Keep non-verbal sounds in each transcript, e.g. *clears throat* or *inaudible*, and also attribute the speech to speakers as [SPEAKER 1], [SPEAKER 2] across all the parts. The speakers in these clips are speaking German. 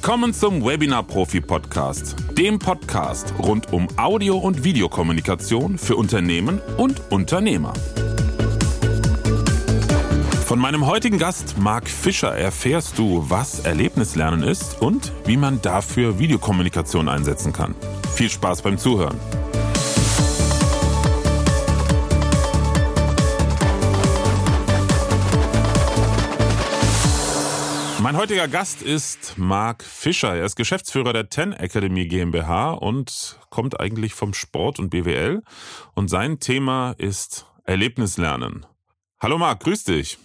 [SPEAKER 1] Willkommen zum Webinar Profi Podcast, dem Podcast rund um Audio- und Videokommunikation für Unternehmen und Unternehmer. Von meinem heutigen Gast Marc Fischer erfährst du, was Erlebnislernen ist und wie man dafür Videokommunikation einsetzen kann. Viel Spaß beim Zuhören. Mein heutiger Gast ist Marc Fischer. Er ist Geschäftsführer der Ten Academy GmbH und kommt eigentlich vom Sport und BWL. Und sein Thema ist Erlebnislernen. Hallo Marc, grüß dich.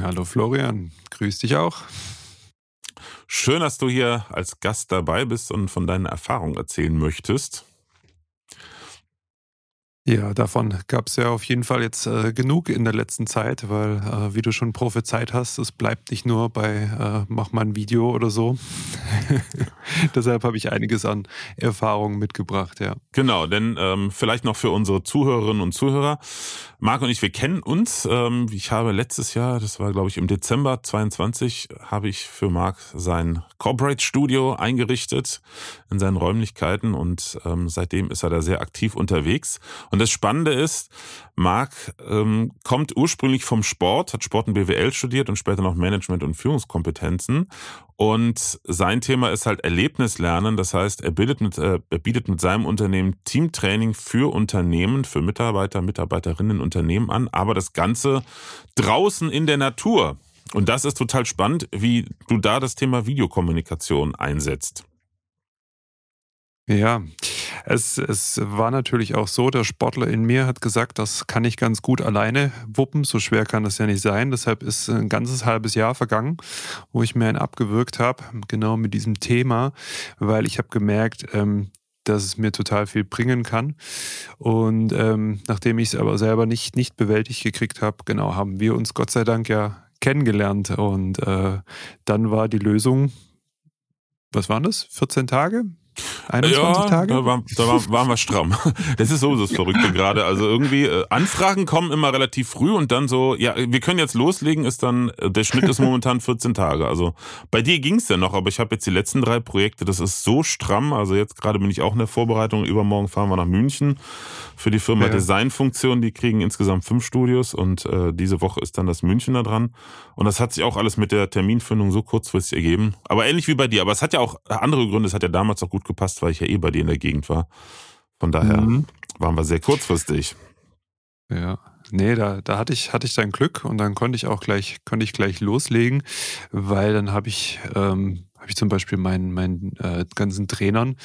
[SPEAKER 2] Hallo Florian, grüß dich auch.
[SPEAKER 1] Schön, dass du hier als Gast dabei bist und von deinen Erfahrungen erzählen möchtest.
[SPEAKER 2] Ja, davon gab es ja auf jeden Fall jetzt äh, genug in der letzten Zeit, weil, äh, wie du schon prophezeit hast, es bleibt nicht nur bei äh, mach mal ein Video oder so. *laughs* Deshalb habe ich einiges an Erfahrungen mitgebracht, ja.
[SPEAKER 1] Genau, denn ähm, vielleicht noch für unsere Zuhörerinnen und Zuhörer. Marc und ich, wir kennen uns. Ähm, ich habe letztes Jahr, das war glaube ich im Dezember 22, habe ich für Marc sein Corporate Studio eingerichtet in seinen Räumlichkeiten und ähm, seitdem ist er da sehr aktiv unterwegs. Das Spannende ist, Marc ähm, kommt ursprünglich vom Sport, hat Sport und BWL studiert und später noch Management und Führungskompetenzen. Und sein Thema ist halt Erlebnislernen. Das heißt, er, bildet mit, äh, er bietet mit seinem Unternehmen Teamtraining für Unternehmen, für Mitarbeiter, Mitarbeiterinnen, Unternehmen an, aber das Ganze draußen in der Natur. Und das ist total spannend, wie du da das Thema Videokommunikation einsetzt.
[SPEAKER 2] Ja, es, es war natürlich auch so, der Sportler in mir hat gesagt, das kann ich ganz gut alleine wuppen, so schwer kann das ja nicht sein. Deshalb ist ein ganzes halbes Jahr vergangen, wo ich mir einen abgewürgt habe, genau mit diesem Thema, weil ich habe gemerkt, ähm, dass es mir total viel bringen kann. Und ähm, nachdem ich es aber selber nicht, nicht bewältigt gekriegt habe, genau, haben wir uns Gott sei Dank ja kennengelernt. Und äh, dann war die Lösung, was waren das? 14 Tage?
[SPEAKER 1] 21 ja, Tage? Da, war, da war, waren wir stramm. *laughs* Das ist so das Verrückte gerade. Also irgendwie, äh, Anfragen kommen immer relativ früh und dann so, ja, wir können jetzt loslegen, ist dann, äh, der Schnitt ist momentan *laughs* 14 Tage. Also bei dir ging's ja noch, aber ich habe jetzt die letzten drei Projekte, das ist so stramm. Also jetzt gerade bin ich auch in der Vorbereitung. Übermorgen fahren wir nach München für die Firma ja. Designfunktion. Die kriegen insgesamt fünf Studios und äh, diese Woche ist dann das Münchner dran. Und das hat sich auch alles mit der Terminfindung so kurzfristig ergeben. Aber ähnlich wie bei dir. Aber es hat ja auch andere Gründe. Es hat ja damals auch gut gepasst, weil ich ja eh bei dir in der Gegend war. Von daher mhm. waren wir sehr kurzfristig.
[SPEAKER 2] Ja, nee, da, da hatte ich, hatte ich dann Glück und dann konnte ich auch gleich, konnte ich gleich loslegen, weil dann habe ich, ähm, habe ich zum Beispiel meinen, meinen äh, ganzen Trainern,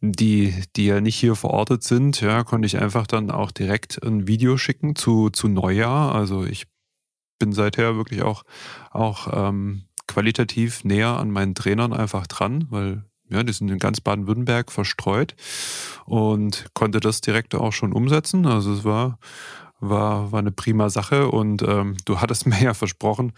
[SPEAKER 2] die, die ja nicht hier verortet sind, ja, konnte ich einfach dann auch direkt ein Video schicken zu, zu Neujahr. Also ich bin seither wirklich auch, auch ähm, qualitativ näher an meinen Trainern einfach dran, weil ja, die sind in ganz Baden-Württemberg verstreut und konnte das direkt auch schon umsetzen. Also es war, war, war eine prima Sache und ähm, du hattest *laughs* mir ja versprochen,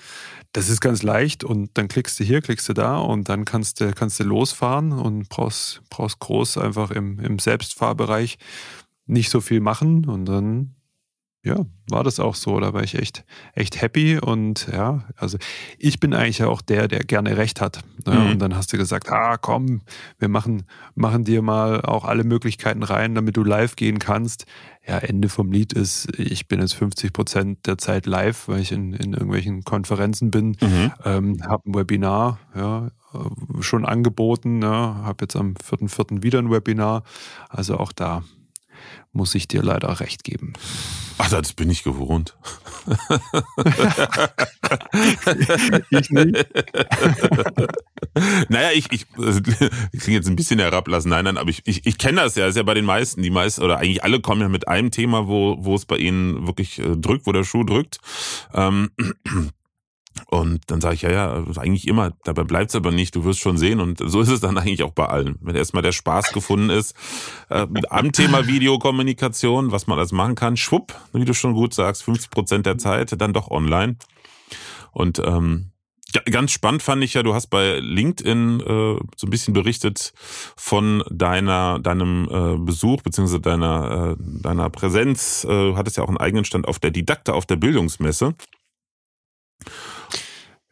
[SPEAKER 2] das ist ganz leicht und dann klickst du hier, klickst du da und dann kannst du, kannst du losfahren und brauchst, brauchst groß einfach im, im Selbstfahrbereich nicht so viel machen und dann ja, war das auch so. Da war ich echt, echt happy. Und ja, also ich bin eigentlich auch der, der gerne recht hat. Ne? Mhm. Und dann hast du gesagt, ah, komm, wir machen, machen dir mal auch alle Möglichkeiten rein, damit du live gehen kannst. Ja, Ende vom Lied ist, ich bin jetzt 50 Prozent der Zeit live, weil ich in, in irgendwelchen Konferenzen bin, mhm. ähm, habe ein Webinar, ja, schon angeboten, ne? habe jetzt am 4.4. wieder ein Webinar. Also auch da muss ich dir leider recht geben.
[SPEAKER 1] Ach, das bin ich gewohnt. *laughs*
[SPEAKER 2] ich nicht. *laughs*
[SPEAKER 1] naja, ich, ich, *laughs* ich klinge jetzt ein bisschen herablassen. Nein, nein, aber ich, ich, ich kenne das ja. Das ist ja bei den meisten. Die meisten, oder eigentlich alle kommen ja mit einem Thema, wo, wo es bei ihnen wirklich äh, drückt, wo der Schuh drückt. Ähm, und dann sage ich, ja, ja, eigentlich immer, dabei bleibt's aber nicht, du wirst schon sehen. Und so ist es dann eigentlich auch bei allen. Wenn erstmal der Spaß *laughs* gefunden ist, äh, am Thema Videokommunikation, was man alles machen kann, schwupp, wie du schon gut sagst, 50 Prozent der Zeit dann doch online. Und ähm, ganz spannend fand ich ja, du hast bei LinkedIn äh, so ein bisschen berichtet von deiner deinem äh, Besuch beziehungsweise deiner äh, deiner Präsenz. Äh, du hattest ja auch einen eigenen Stand auf der Didakte auf der Bildungsmesse.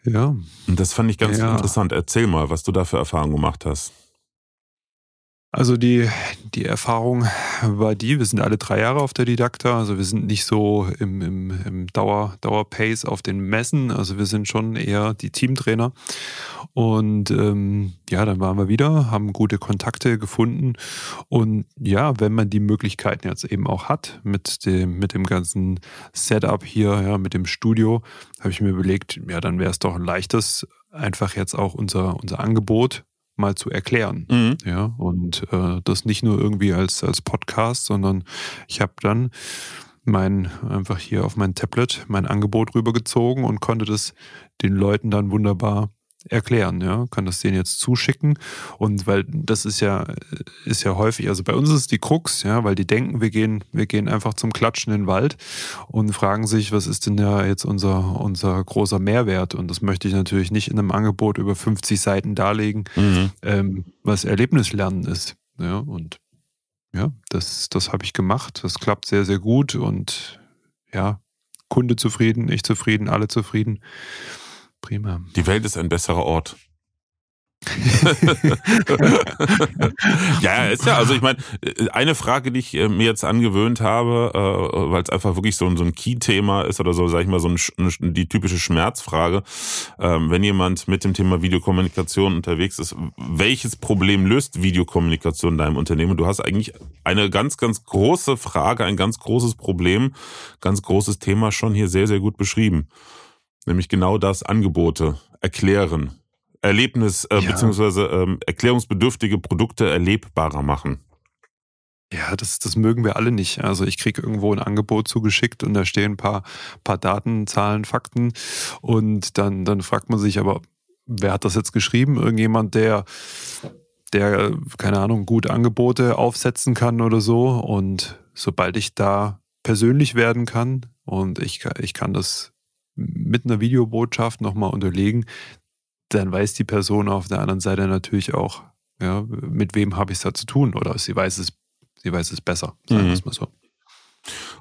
[SPEAKER 2] Ja.
[SPEAKER 1] Und das fand ich ganz ja. interessant. Erzähl mal, was du da für Erfahrungen gemacht hast.
[SPEAKER 2] Also die, die Erfahrung war die, wir sind alle drei Jahre auf der Didakta, also wir sind nicht so im, im, im Dauer, Dauerpace auf den Messen, also wir sind schon eher die Teamtrainer. Und ähm, ja, dann waren wir wieder, haben gute Kontakte gefunden. Und ja, wenn man die Möglichkeiten jetzt eben auch hat, mit dem, mit dem ganzen Setup hier, ja, mit dem Studio, habe ich mir überlegt, ja, dann wäre es doch ein leichtes, einfach jetzt auch unser, unser Angebot mal zu erklären. Mhm. Ja, und äh, das nicht nur irgendwie als, als Podcast, sondern ich habe dann mein, einfach hier auf mein Tablet mein Angebot rübergezogen und konnte das den Leuten dann wunderbar erklären, ja, kann das denen jetzt zuschicken und weil das ist ja ist ja häufig, also bei uns ist die Krux, ja, weil die denken, wir gehen wir gehen einfach zum Klatschen in den Wald und fragen sich, was ist denn da jetzt unser unser großer Mehrwert und das möchte ich natürlich nicht in einem Angebot über 50 Seiten darlegen, mhm. ähm, was Erlebnislernen ist, ja und ja, das das habe ich gemacht, das klappt sehr sehr gut und ja, Kunde zufrieden, ich zufrieden, alle zufrieden. Prima.
[SPEAKER 1] Die Welt ist ein besserer Ort. *laughs* ja, ist ja, also ich meine, eine Frage, die ich äh, mir jetzt angewöhnt habe, äh, weil es einfach wirklich so, so ein Key-Thema ist oder so, sag ich mal, so ein, die typische Schmerzfrage, ähm, wenn jemand mit dem Thema Videokommunikation unterwegs ist, welches Problem löst Videokommunikation in deinem Unternehmen? Du hast eigentlich eine ganz, ganz große Frage, ein ganz großes Problem, ganz großes Thema schon hier sehr, sehr gut beschrieben nämlich genau das Angebote erklären, Erlebnis äh, ja. beziehungsweise ähm, erklärungsbedürftige Produkte erlebbarer machen.
[SPEAKER 2] Ja, das, das mögen wir alle nicht. Also ich kriege irgendwo ein Angebot zugeschickt und da stehen ein paar, paar Daten, Zahlen, Fakten und dann, dann fragt man sich aber, wer hat das jetzt geschrieben? Irgendjemand, der, der, keine Ahnung, gut Angebote aufsetzen kann oder so. Und sobald ich da persönlich werden kann und ich, ich kann das mit einer Videobotschaft nochmal unterlegen, dann weiß die Person auf der anderen Seite natürlich auch, ja, mit wem habe ich es da zu tun oder sie weiß es, sie weiß es besser, sagen wir es mhm. mal so.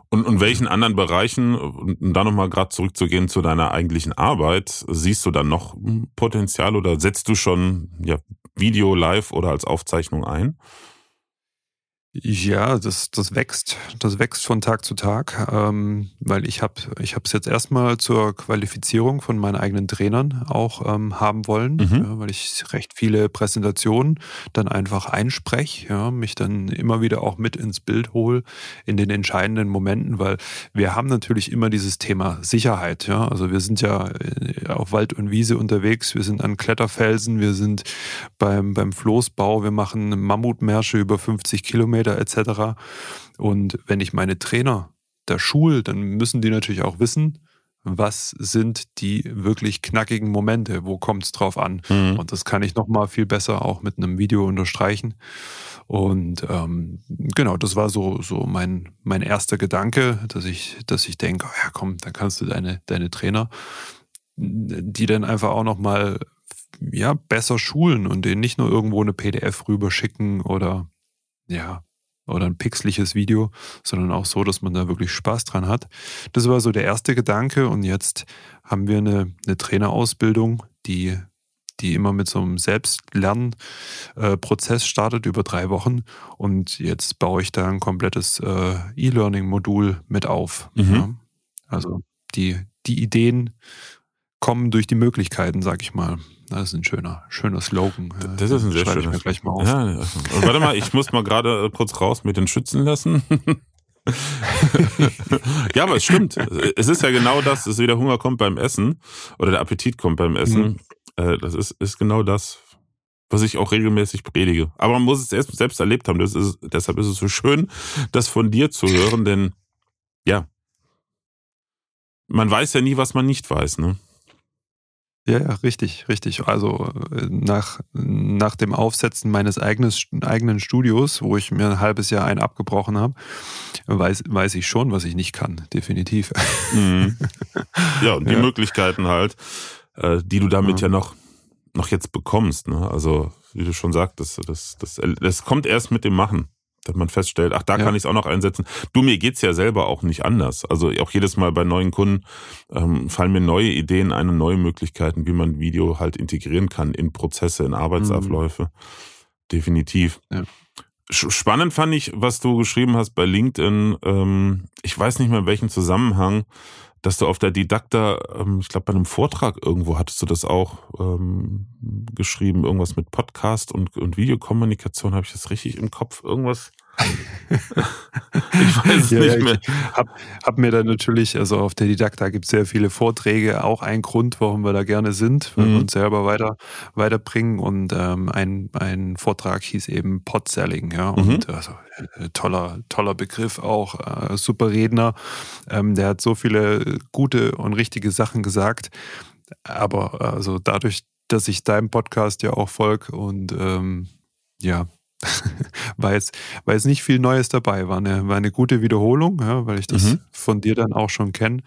[SPEAKER 1] Und in welchen anderen Bereichen, um da nochmal gerade zurückzugehen zu deiner eigentlichen Arbeit, siehst du dann noch Potenzial oder setzt du schon ja, Video live oder als Aufzeichnung ein?
[SPEAKER 2] Ja, das, das wächst. Das wächst von Tag zu Tag, ähm, weil ich habe ich es jetzt erstmal zur Qualifizierung von meinen eigenen Trainern auch ähm, haben wollen, mhm. ja, weil ich recht viele Präsentationen dann einfach einspreche, ja, mich dann immer wieder auch mit ins Bild hole in den entscheidenden Momenten, weil wir haben natürlich immer dieses Thema Sicherheit. Ja, also wir sind ja äh, auf Wald und Wiese unterwegs, wir sind an Kletterfelsen, wir sind beim, beim Floßbau, wir machen Mammutmärsche über 50 Kilometer Kilometer etc. Und wenn ich meine Trainer da schul, dann müssen die natürlich auch wissen, was sind die wirklich knackigen Momente, wo kommt es drauf an. Mhm. Und das kann ich nochmal viel besser auch mit einem Video unterstreichen. Und ähm, genau, das war so, so mein, mein erster Gedanke, dass ich, dass ich denke, oh ja komm, dann kannst du deine, deine Trainer, die dann einfach auch nochmal ja, besser schulen und denen nicht nur irgendwo eine PDF rüberschicken oder ja, oder ein pixeliges Video, sondern auch so, dass man da wirklich Spaß dran hat. Das war so der erste Gedanke und jetzt haben wir eine, eine Trainerausbildung, die, die immer mit so einem Selbstlernprozess startet über drei Wochen und jetzt baue ich da ein komplettes äh, E-Learning-Modul mit auf. Mhm. Ja. Also die, die Ideen kommen durch die Möglichkeiten, sag ich mal. Das ist ein schöner, schöner Slogan.
[SPEAKER 1] Das ist ein sehr schöner.
[SPEAKER 2] Ich gleich mal auf.
[SPEAKER 1] Ja, also, warte mal, ich muss mal gerade äh, kurz raus mit den Schützen lassen. *laughs* ja, aber es stimmt. Es ist ja genau das, dass wieder Hunger kommt beim Essen oder der Appetit kommt beim Essen. Mhm. Das ist, ist genau das, was ich auch regelmäßig predige. Aber man muss es erst selbst erlebt haben. Ist, deshalb ist es so schön, das von dir zu hören, denn ja, man weiß ja nie, was man nicht weiß, ne?
[SPEAKER 2] Ja, ja, richtig, richtig. Also äh, nach, nach dem Aufsetzen meines eigenes, eigenen Studios, wo ich mir ein halbes Jahr ein abgebrochen habe, weiß, weiß ich schon, was ich nicht kann, definitiv.
[SPEAKER 1] Mhm. *laughs* Ja, und die ja. Möglichkeiten halt, äh, die du damit ja, ja noch, noch jetzt bekommst. Ne? Also, wie du schon sagtest, das, das, das kommt erst mit dem Machen. Dass man feststellt, ach, da ja. kann ich es auch noch einsetzen. Du, mir geht's ja selber auch nicht anders. Also auch jedes Mal bei neuen Kunden ähm, fallen mir neue Ideen ein neue Möglichkeiten, wie man Video halt integrieren kann in Prozesse, in Arbeitsabläufe. Mhm. Definitiv. Ja. Spannend fand ich, was du geschrieben hast bei LinkedIn. Ähm, ich weiß nicht mehr in welchem Zusammenhang, dass du auf der Didakta, ähm, ich glaube bei einem Vortrag irgendwo hattest du das auch ähm, geschrieben, irgendwas mit Podcast und, und Videokommunikation, habe ich das richtig im Kopf? Irgendwas *laughs*
[SPEAKER 2] ich weiß es ja, nicht mehr. Hab, hab mir da natürlich, also auf der Didakta gibt es sehr viele Vorträge, auch ein Grund, warum wir da gerne sind, weil mhm. wir uns selber weiter, weiterbringen. Und ähm, ein, ein Vortrag hieß eben Podselling, ja. Mhm. Und also, äh, toller, toller Begriff auch, äh, super Redner. Ähm, der hat so viele gute und richtige Sachen gesagt. Aber also dadurch, dass ich deinem Podcast ja auch folge und ähm, ja, war, jetzt, war jetzt nicht viel Neues dabei. War eine, war eine gute Wiederholung, ja, weil ich das mhm. von dir dann auch schon kenne.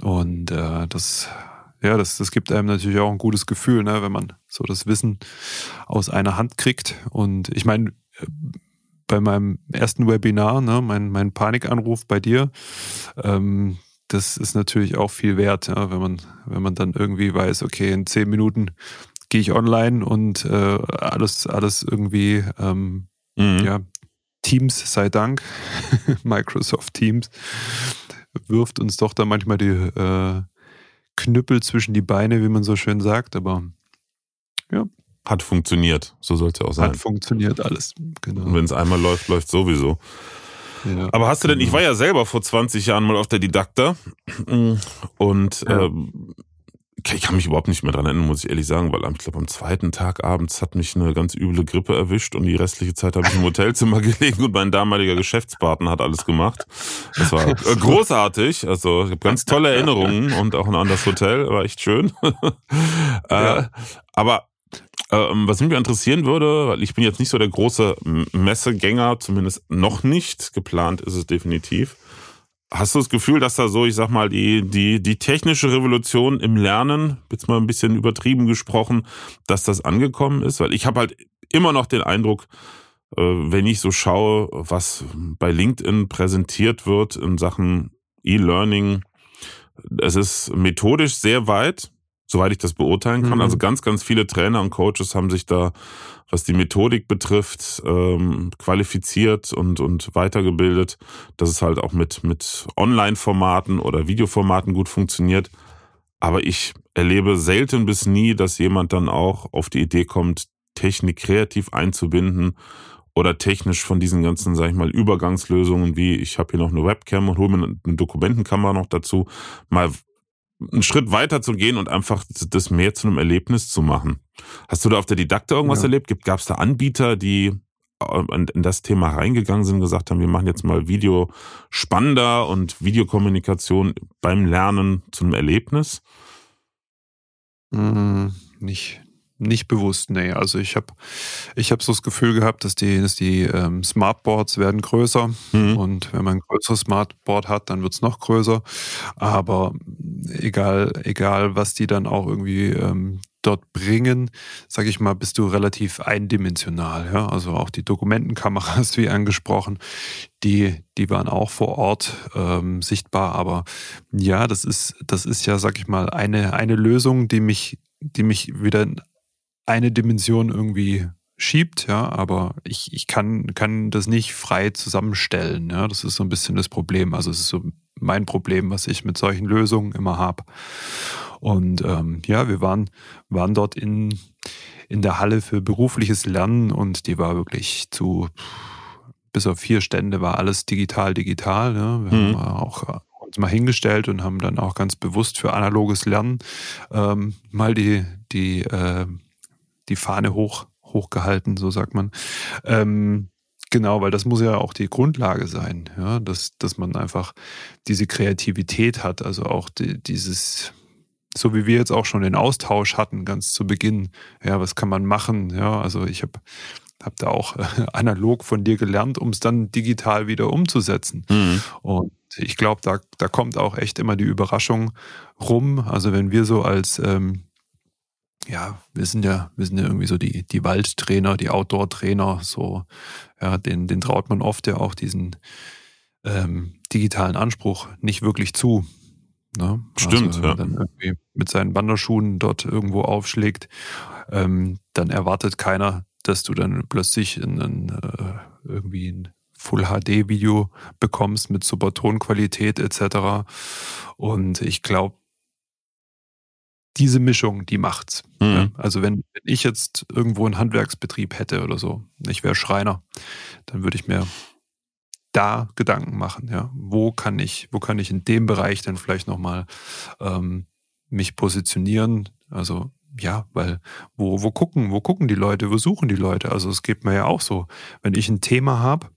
[SPEAKER 2] Und äh, das, ja, das, das gibt einem natürlich auch ein gutes Gefühl, ne, wenn man so das Wissen aus einer Hand kriegt. Und ich meine, bei meinem ersten Webinar, ne, mein, mein Panikanruf bei dir, ähm, das ist natürlich auch viel wert, ja, wenn man, wenn man dann irgendwie weiß, okay, in zehn Minuten gehe ich online und äh, alles, alles irgendwie, ähm, mhm. ja, Teams sei Dank, *laughs* Microsoft Teams, wirft uns doch da manchmal die äh, Knüppel zwischen die Beine, wie man so schön sagt, aber ja.
[SPEAKER 1] Hat funktioniert, so sollte es auch sein.
[SPEAKER 2] Hat funktioniert alles,
[SPEAKER 1] genau. Und wenn es einmal läuft, läuft sowieso. Ja, Aber hast du denn, ich genau. war ja selber vor 20 Jahren mal auf der Didakta und ja. ähm, ich kann mich überhaupt nicht mehr dran erinnern, muss ich ehrlich sagen, weil ich glaube, am zweiten Tag abends hat mich eine ganz üble Grippe erwischt und die restliche Zeit habe ich im Hotelzimmer *laughs* gelegen und mein damaliger Geschäftspartner hat alles gemacht. Das war äh, *laughs* großartig. Also ich habe ganz tolle Erinnerungen und auch an das Hotel, war echt schön. *laughs* Ja. Äh, aber ähm, was mich interessieren würde, weil ich bin jetzt nicht so der große Messegänger, zumindest noch nicht. Geplant ist es definitiv. Hast du das Gefühl, dass da so, ich sag mal, die, die, die technische Revolution im Lernen, jetzt mal ein bisschen übertrieben gesprochen, dass das angekommen ist? Weil ich habe halt immer noch den Eindruck, äh, wenn ich so schaue, was bei LinkedIn präsentiert wird in Sachen E-Learning, es ist methodisch sehr weit, soweit ich das beurteilen kann. Mhm. Also ganz, ganz viele Trainer und Coaches haben sich da was die Methodik betrifft, ähm, qualifiziert und, und weitergebildet, dass es halt auch mit, mit Online-Formaten oder Videoformaten gut funktioniert. Aber ich erlebe selten bis nie, dass jemand dann auch auf die Idee kommt, Technik kreativ einzubinden oder technisch von diesen ganzen, sag ich mal, Übergangslösungen wie ich habe hier noch eine Webcam und hole mir eine Dokumentenkamera noch dazu, mal einen Schritt weiter zu gehen und einfach das mehr zu einem Erlebnis zu machen. Hast du da auf der Didakte irgendwas ja. erlebt? Gab es da Anbieter, die äh, in das Thema reingegangen sind, gesagt haben, wir machen jetzt mal Video spannender und Videokommunikation beim Lernen zu einem Erlebnis?
[SPEAKER 2] Hm, nicht, nicht bewusst, nee. Also ich habe ich hab so das Gefühl gehabt, dass die, dass die ähm, Smartboards werden größer mhm. und wenn man ein größeres Smartboard hat, dann wird es noch größer. Aber egal, egal, was die dann auch irgendwie ähm, dort bringen, sage ich mal, bist du relativ eindimensional. Ja? Also auch die Dokumentenkameras, *laughs* wie angesprochen, die, die waren auch vor Ort ähm, sichtbar. Aber ja, das ist, das ist ja, sag ich mal, eine, eine Lösung, die mich, die mich wieder eine Dimension irgendwie schiebt, ja, aber ich, ich kann, kann das nicht frei zusammenstellen. Ja, das ist so ein bisschen das Problem. Also es ist so mein Problem, was ich mit solchen Lösungen immer habe. Und ähm, ja, wir waren, waren dort in, in der Halle für berufliches Lernen und die war wirklich zu bis auf vier Stände war alles digital, digital. Ja. Wir mhm. haben auch uns mal hingestellt und haben dann auch ganz bewusst für analoges Lernen ähm, mal die, die äh, die Fahne hoch, hochgehalten, so sagt man. Ähm, genau, weil das muss ja auch die Grundlage sein, ja, dass, dass man einfach diese Kreativität hat, also auch die, dieses, so wie wir jetzt auch schon den Austausch hatten, ganz zu Beginn. Ja, was kann man machen? Ja, also ich habe hab da auch analog von dir gelernt, um es dann digital wieder umzusetzen. Mhm. Und ich glaube, da, da kommt auch echt immer die Überraschung rum. Also wenn wir so als ähm, ja, wir sind ja, wir sind ja irgendwie so die, die Waldtrainer, die Outdoor-Trainer, so, ja, den, den traut man oft ja auch diesen ähm, digitalen Anspruch nicht wirklich zu. Ne?
[SPEAKER 1] Stimmt,
[SPEAKER 2] also, ja. Dann irgendwie mit seinen Wanderschuhen dort irgendwo aufschlägt, ähm, dann erwartet keiner, dass du dann plötzlich in, in, äh, irgendwie ein Full HD Video bekommst mit super Tonqualität etc. Und ich glaube, diese Mischung, die macht's. Mhm. Ja, also wenn, wenn, ich jetzt irgendwo einen Handwerksbetrieb hätte oder so, ich wäre Schreiner, dann würde ich mir da Gedanken machen. Ja, wo kann ich, wo kann ich in dem Bereich dann vielleicht nochmal ähm, mich positionieren? Also ja, weil wo, wo gucken, wo gucken die Leute, wo suchen die Leute? Also es geht mir ja auch so, wenn ich ein Thema habe,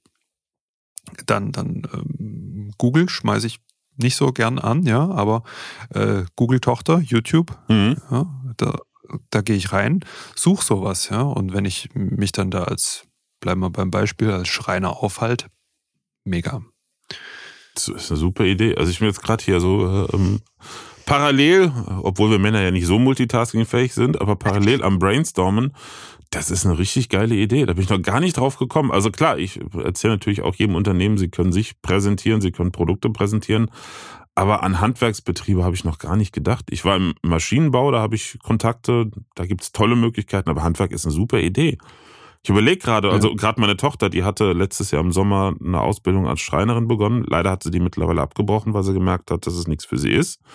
[SPEAKER 2] dann, dann ähm, Google schmeiße ich nicht so gern an, ja, aber äh, Google-Tochter, YouTube, mhm. ja, da, da gehe ich rein, suche sowas, ja, und wenn ich mich dann da als, bleiben wir beim Beispiel, als Schreiner aufhalte, mega.
[SPEAKER 1] Das ist eine super Idee. Also ich bin jetzt gerade hier so äh, ähm, parallel, obwohl wir Männer ja nicht so multitaskingfähig sind, aber parallel am Brainstormen das ist eine richtig geile Idee. Da bin ich noch gar nicht drauf gekommen. Also klar, ich erzähle natürlich auch jedem Unternehmen, sie können sich präsentieren, sie können Produkte präsentieren. Aber an Handwerksbetriebe habe ich noch gar nicht gedacht. Ich war im Maschinenbau, da habe ich Kontakte, da gibt es tolle Möglichkeiten, aber Handwerk ist eine super Idee. Ich überlege gerade, also ja. gerade meine Tochter, die hatte letztes Jahr im Sommer eine Ausbildung als Schreinerin begonnen. Leider hat sie die mittlerweile abgebrochen, weil sie gemerkt hat, dass es nichts für sie ist. Mhm.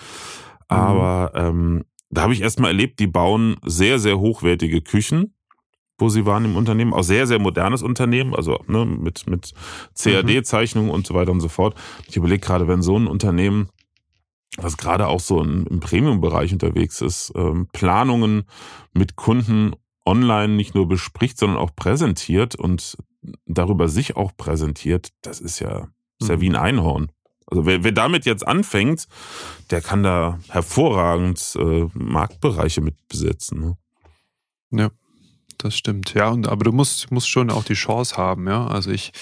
[SPEAKER 1] Aber ähm, da habe ich erstmal erlebt, die bauen sehr, sehr hochwertige Küchen wo sie waren im Unternehmen. Auch sehr, sehr modernes Unternehmen, also ne, mit, mit CAD-Zeichnungen mhm. und so weiter und so fort. Ich überlege gerade, wenn so ein Unternehmen, was gerade auch so im Premium-Bereich unterwegs ist, ähm, Planungen mit Kunden online nicht nur bespricht, sondern auch präsentiert und darüber sich auch präsentiert, das ist ja, ist ja mhm. wie ein Einhorn. Also wer, wer damit jetzt anfängt, der kann da hervorragend äh, Marktbereiche mit besetzen. Ne?
[SPEAKER 2] Ja das stimmt. Ja, und, aber du musst, musst schon auch die Chance haben, ja. Also ich,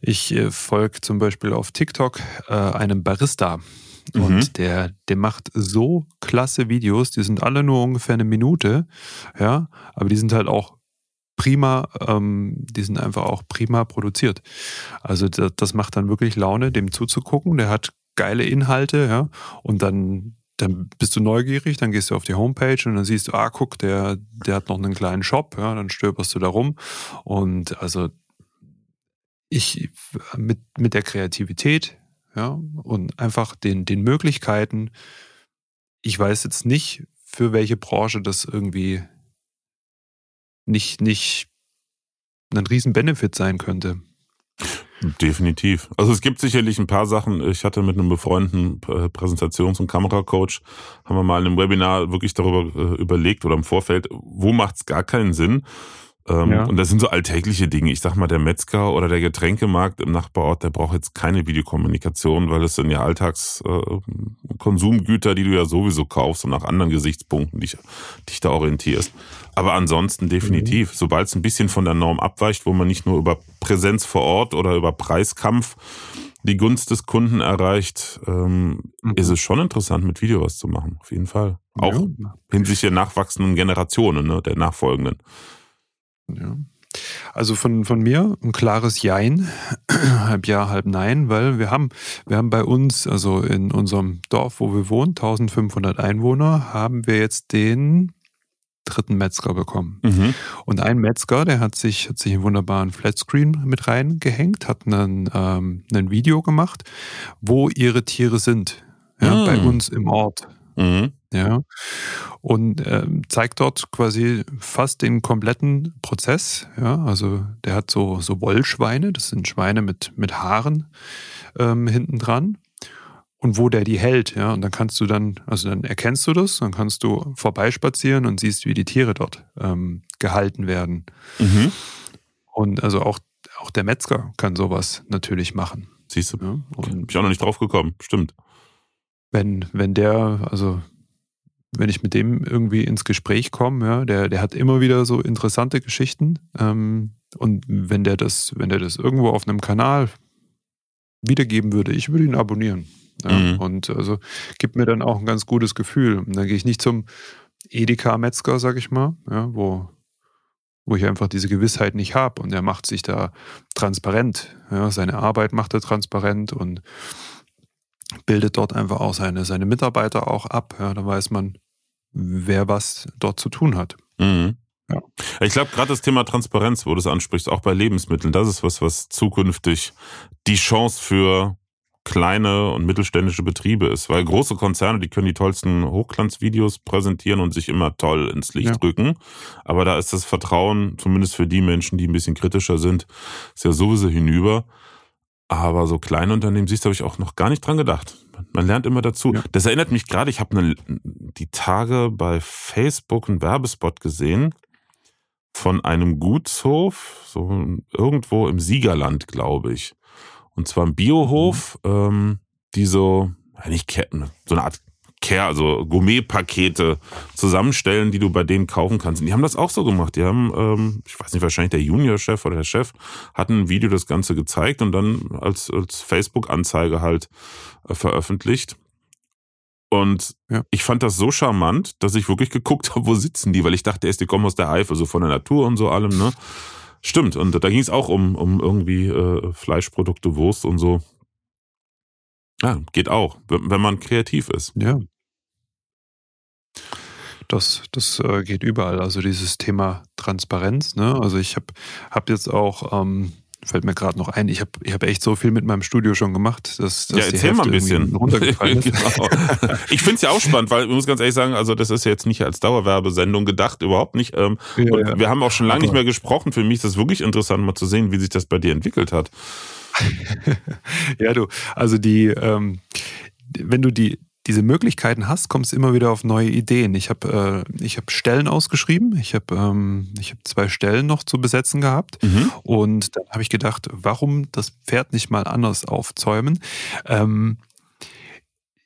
[SPEAKER 2] ich äh, folge zum Beispiel auf TikTok äh, einem Barista. Und mhm. der, der macht so klasse Videos, die sind alle nur ungefähr eine Minute, ja, aber die sind halt auch prima, ähm, die sind einfach auch prima produziert. Also das, das macht dann wirklich Laune, dem zuzugucken. Der hat geile Inhalte, ja, und dann dann bist du neugierig, dann gehst du auf die Homepage und dann siehst du, ah, guck, der, der hat noch einen kleinen Shop, ja, dann stöberst du da rum. Und also ich mit, mit der Kreativität, ja, und einfach den, den Möglichkeiten, ich weiß jetzt nicht, für welche Branche das irgendwie nicht, nicht ein riesen Benefit sein könnte.
[SPEAKER 1] Definitiv. Also es gibt sicherlich ein paar Sachen. Ich hatte mit einem befreundeten Präsentations- und Kameracoach, haben wir mal in einem Webinar wirklich darüber äh, überlegt oder im Vorfeld, wo macht es gar keinen Sinn, ähm, ja. Und das sind so alltägliche Dinge. Ich sag mal, der Metzger oder der Getränkemarkt im Nachbarort, der braucht jetzt keine Videokommunikation, weil das sind ja Alltagskonsumgüter, äh, die du ja sowieso kaufst und nach anderen Gesichtspunkten dich, dich da orientierst. Aber ansonsten definitiv, mhm. sobald es ein bisschen von der Norm abweicht, wo man nicht nur über Präsenz vor Ort oder über Preiskampf die Gunst des Kunden erreicht, ähm, mhm. ist es schon interessant, mit Video was zu machen. Auf jeden Fall. Auch ja. hinsichtlich der nachwachsenden Generationen, ne, der nachfolgenden.
[SPEAKER 2] Ja. Also von, von mir ein klares Jein, *clears throat* halb Ja, halb Nein, weil wir haben, wir haben bei uns, also in unserem Dorf, wo wir wohnen, 1500 Einwohner, haben wir jetzt den dritten Metzger bekommen. Mhm. Und ein Metzger, der hat sich, hat sich einen wunderbaren Flatscreen mit reingehängt, hat einen, ähm, ein Video gemacht, wo ihre Tiere sind. Ja, mhm. Bei uns im Ort. Mhm. Ja. Und ähm, zeigt dort quasi fast den kompletten Prozess. Ja, also der hat so, so Wollschweine, das sind Schweine mit, mit Haaren ähm, hinten dran. Und wo der die hält, ja, und dann kannst du dann, also dann erkennst du das, dann kannst du vorbeispazieren und siehst, wie die Tiere dort ähm, gehalten werden. Mhm. Und also auch, auch der Metzger kann sowas natürlich machen.
[SPEAKER 1] Siehst du? Ja, und bin ich auch noch nicht drauf gekommen, stimmt
[SPEAKER 2] wenn, wenn der, also wenn ich mit dem irgendwie ins Gespräch komme, ja, der, der hat immer wieder so interessante Geschichten. Ähm, und wenn der das, wenn der das irgendwo auf einem Kanal wiedergeben würde, ich würde ihn abonnieren. Ja, mhm. Und also gibt mir dann auch ein ganz gutes Gefühl. Und dann gehe ich nicht zum, Edeka-Metzger, sag ich mal, ja, wo, wo ich einfach diese Gewissheit nicht habe. Und er macht sich da transparent. Ja, seine Arbeit macht er transparent und bildet dort einfach auch seine, seine Mitarbeiter auch ab. Ja, da weiß man, wer was dort zu tun hat.
[SPEAKER 1] Mhm. Ja. Ich glaube, gerade das Thema Transparenz, wo du es ansprichst, auch bei Lebensmitteln, das ist was, was zukünftig die Chance für kleine und mittelständische Betriebe ist. Weil große Konzerne, die können die tollsten Hochglanzvideos präsentieren und sich immer toll ins Licht ja. rücken. Aber da ist das Vertrauen, zumindest für die Menschen, die ein bisschen kritischer sind, ist ja sowieso hinüber. Aber so kleine Unternehmen, siehst du, habe ich auch noch gar nicht dran gedacht. Man lernt immer dazu. Ja. Das erinnert mich gerade, ich habe ne, die Tage bei Facebook einen Werbespot gesehen von einem Gutshof, so irgendwo im Siegerland, glaube ich. Und zwar ein Biohof, mhm. ähm, die so, nicht Ketten, so eine Art Care, also Gourmet-Pakete zusammenstellen, die du bei denen kaufen kannst. Und die haben das auch so gemacht. Die haben, ähm, ich weiß nicht, wahrscheinlich der Junior-Chef oder der Chef hat ein Video das Ganze gezeigt und dann als, als Facebook-Anzeige halt äh, veröffentlicht. Und ja. ich fand das so charmant, dass ich wirklich geguckt habe, wo sitzen die, weil ich dachte erst, die kommen aus der Eifel, so von der Natur und so allem, ne? Stimmt, und da ging es auch um, um irgendwie äh, Fleischprodukte, Wurst und so. Ja, geht auch, wenn man kreativ ist.
[SPEAKER 2] Ja. Das, das äh, geht überall. Also dieses Thema Transparenz. Ne? Also ich habe hab jetzt auch ähm, fällt mir gerade noch ein, ich habe ich hab echt so viel mit meinem Studio schon gemacht, dass, dass
[SPEAKER 1] ja, erzähl mal ein bisschen. runtergefallen ist. *laughs* genau. Ich finde es ja auch spannend, weil ich muss ganz ehrlich sagen, also das ist ja jetzt nicht als Dauerwerbesendung gedacht, überhaupt nicht. Ähm, ja, ja. Wir haben auch schon lange nicht mehr gesprochen. Für mich ist das wirklich interessant, mal zu sehen, wie sich das bei dir entwickelt hat. *laughs*
[SPEAKER 2] ja, du, also die, ähm, wenn du die, diese Möglichkeiten hast, kommst du immer wieder auf neue Ideen. Ich habe äh, hab Stellen ausgeschrieben. Ich habe ähm, hab zwei Stellen noch zu besetzen gehabt. Mhm. Und dann habe ich gedacht, warum das Pferd nicht mal anders aufzäumen? Ähm,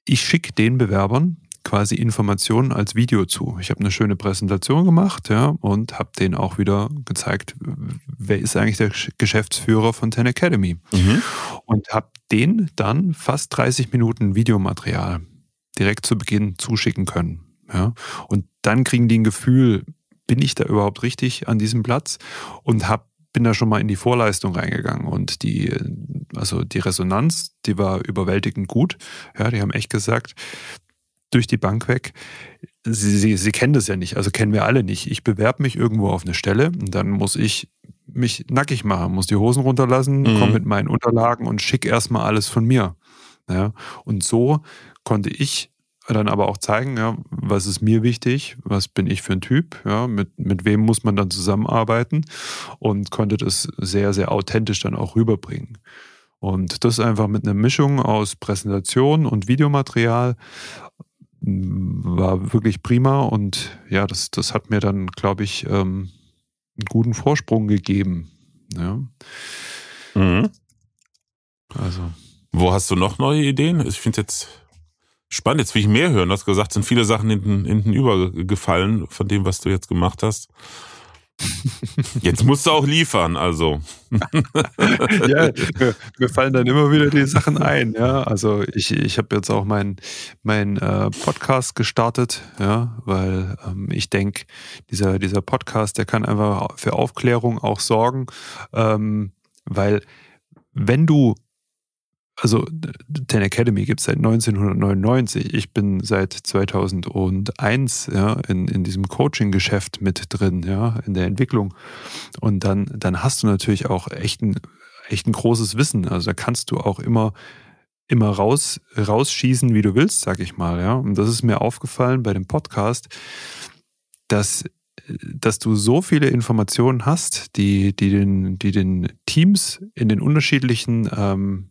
[SPEAKER 2] ich schicke den Bewerbern quasi Informationen als Video zu. Ich habe eine schöne Präsentation gemacht ja, und habe denen auch wieder gezeigt, wer ist eigentlich der Geschäftsführer von Ten Academy. Mhm. Und habe denen dann fast 30 Minuten Videomaterial direkt zu Beginn zuschicken können. Ja? Und dann kriegen die ein Gefühl, bin ich da überhaupt richtig an diesem Platz? Und hab, bin da schon mal in die Vorleistung reingegangen. Und die, also die Resonanz, die war überwältigend gut. Ja, die haben echt gesagt, durch die Bank weg. Sie, sie, sie kennen das ja nicht, also kennen wir alle nicht. Ich bewerbe mich irgendwo auf eine Stelle und dann muss ich mich nackig machen, muss die Hosen runterlassen, mhm. komme mit meinen Unterlagen und schicke erstmal alles von mir. Ja, und so konnte ich dann aber auch zeigen, ja, was ist mir wichtig, was bin ich für ein Typ, ja, mit, mit wem muss man dann zusammenarbeiten und konnte das sehr, sehr authentisch dann auch rüberbringen. Und das einfach mit einer Mischung aus Präsentation und Videomaterial war wirklich prima und ja, das, das hat mir dann, glaube ich, ähm, einen guten Vorsprung gegeben. Ja.
[SPEAKER 1] Mhm. Also. Wo hast du noch neue Ideen? Ich finde jetzt spannend, jetzt will ich mehr hören. Du hast gesagt, sind viele Sachen hinten, hinten übergefallen von dem, was du jetzt gemacht hast. Jetzt musst du auch liefern, also. *laughs*
[SPEAKER 2] ja, mir, fallen dann immer wieder die Sachen ein, ja. Also ich, ich habe jetzt auch meinen mein, äh, Podcast gestartet, ja, weil ähm, ich denke, dieser, dieser Podcast, der kann einfach für Aufklärung auch sorgen, ähm, weil wenn du also Ten Academy gibt es seit 1999. Ich bin seit 2001 ja, in, in diesem Coaching-Geschäft mit drin, ja, in der Entwicklung. Und dann, dann hast du natürlich auch echt ein, echt ein großes Wissen. Also da kannst du auch immer, immer raus, rausschießen, wie du willst, sag ich mal. Ja. Und das ist mir aufgefallen bei dem Podcast, dass dass du so viele Informationen hast, die, die, den, die den Teams in den unterschiedlichen ähm,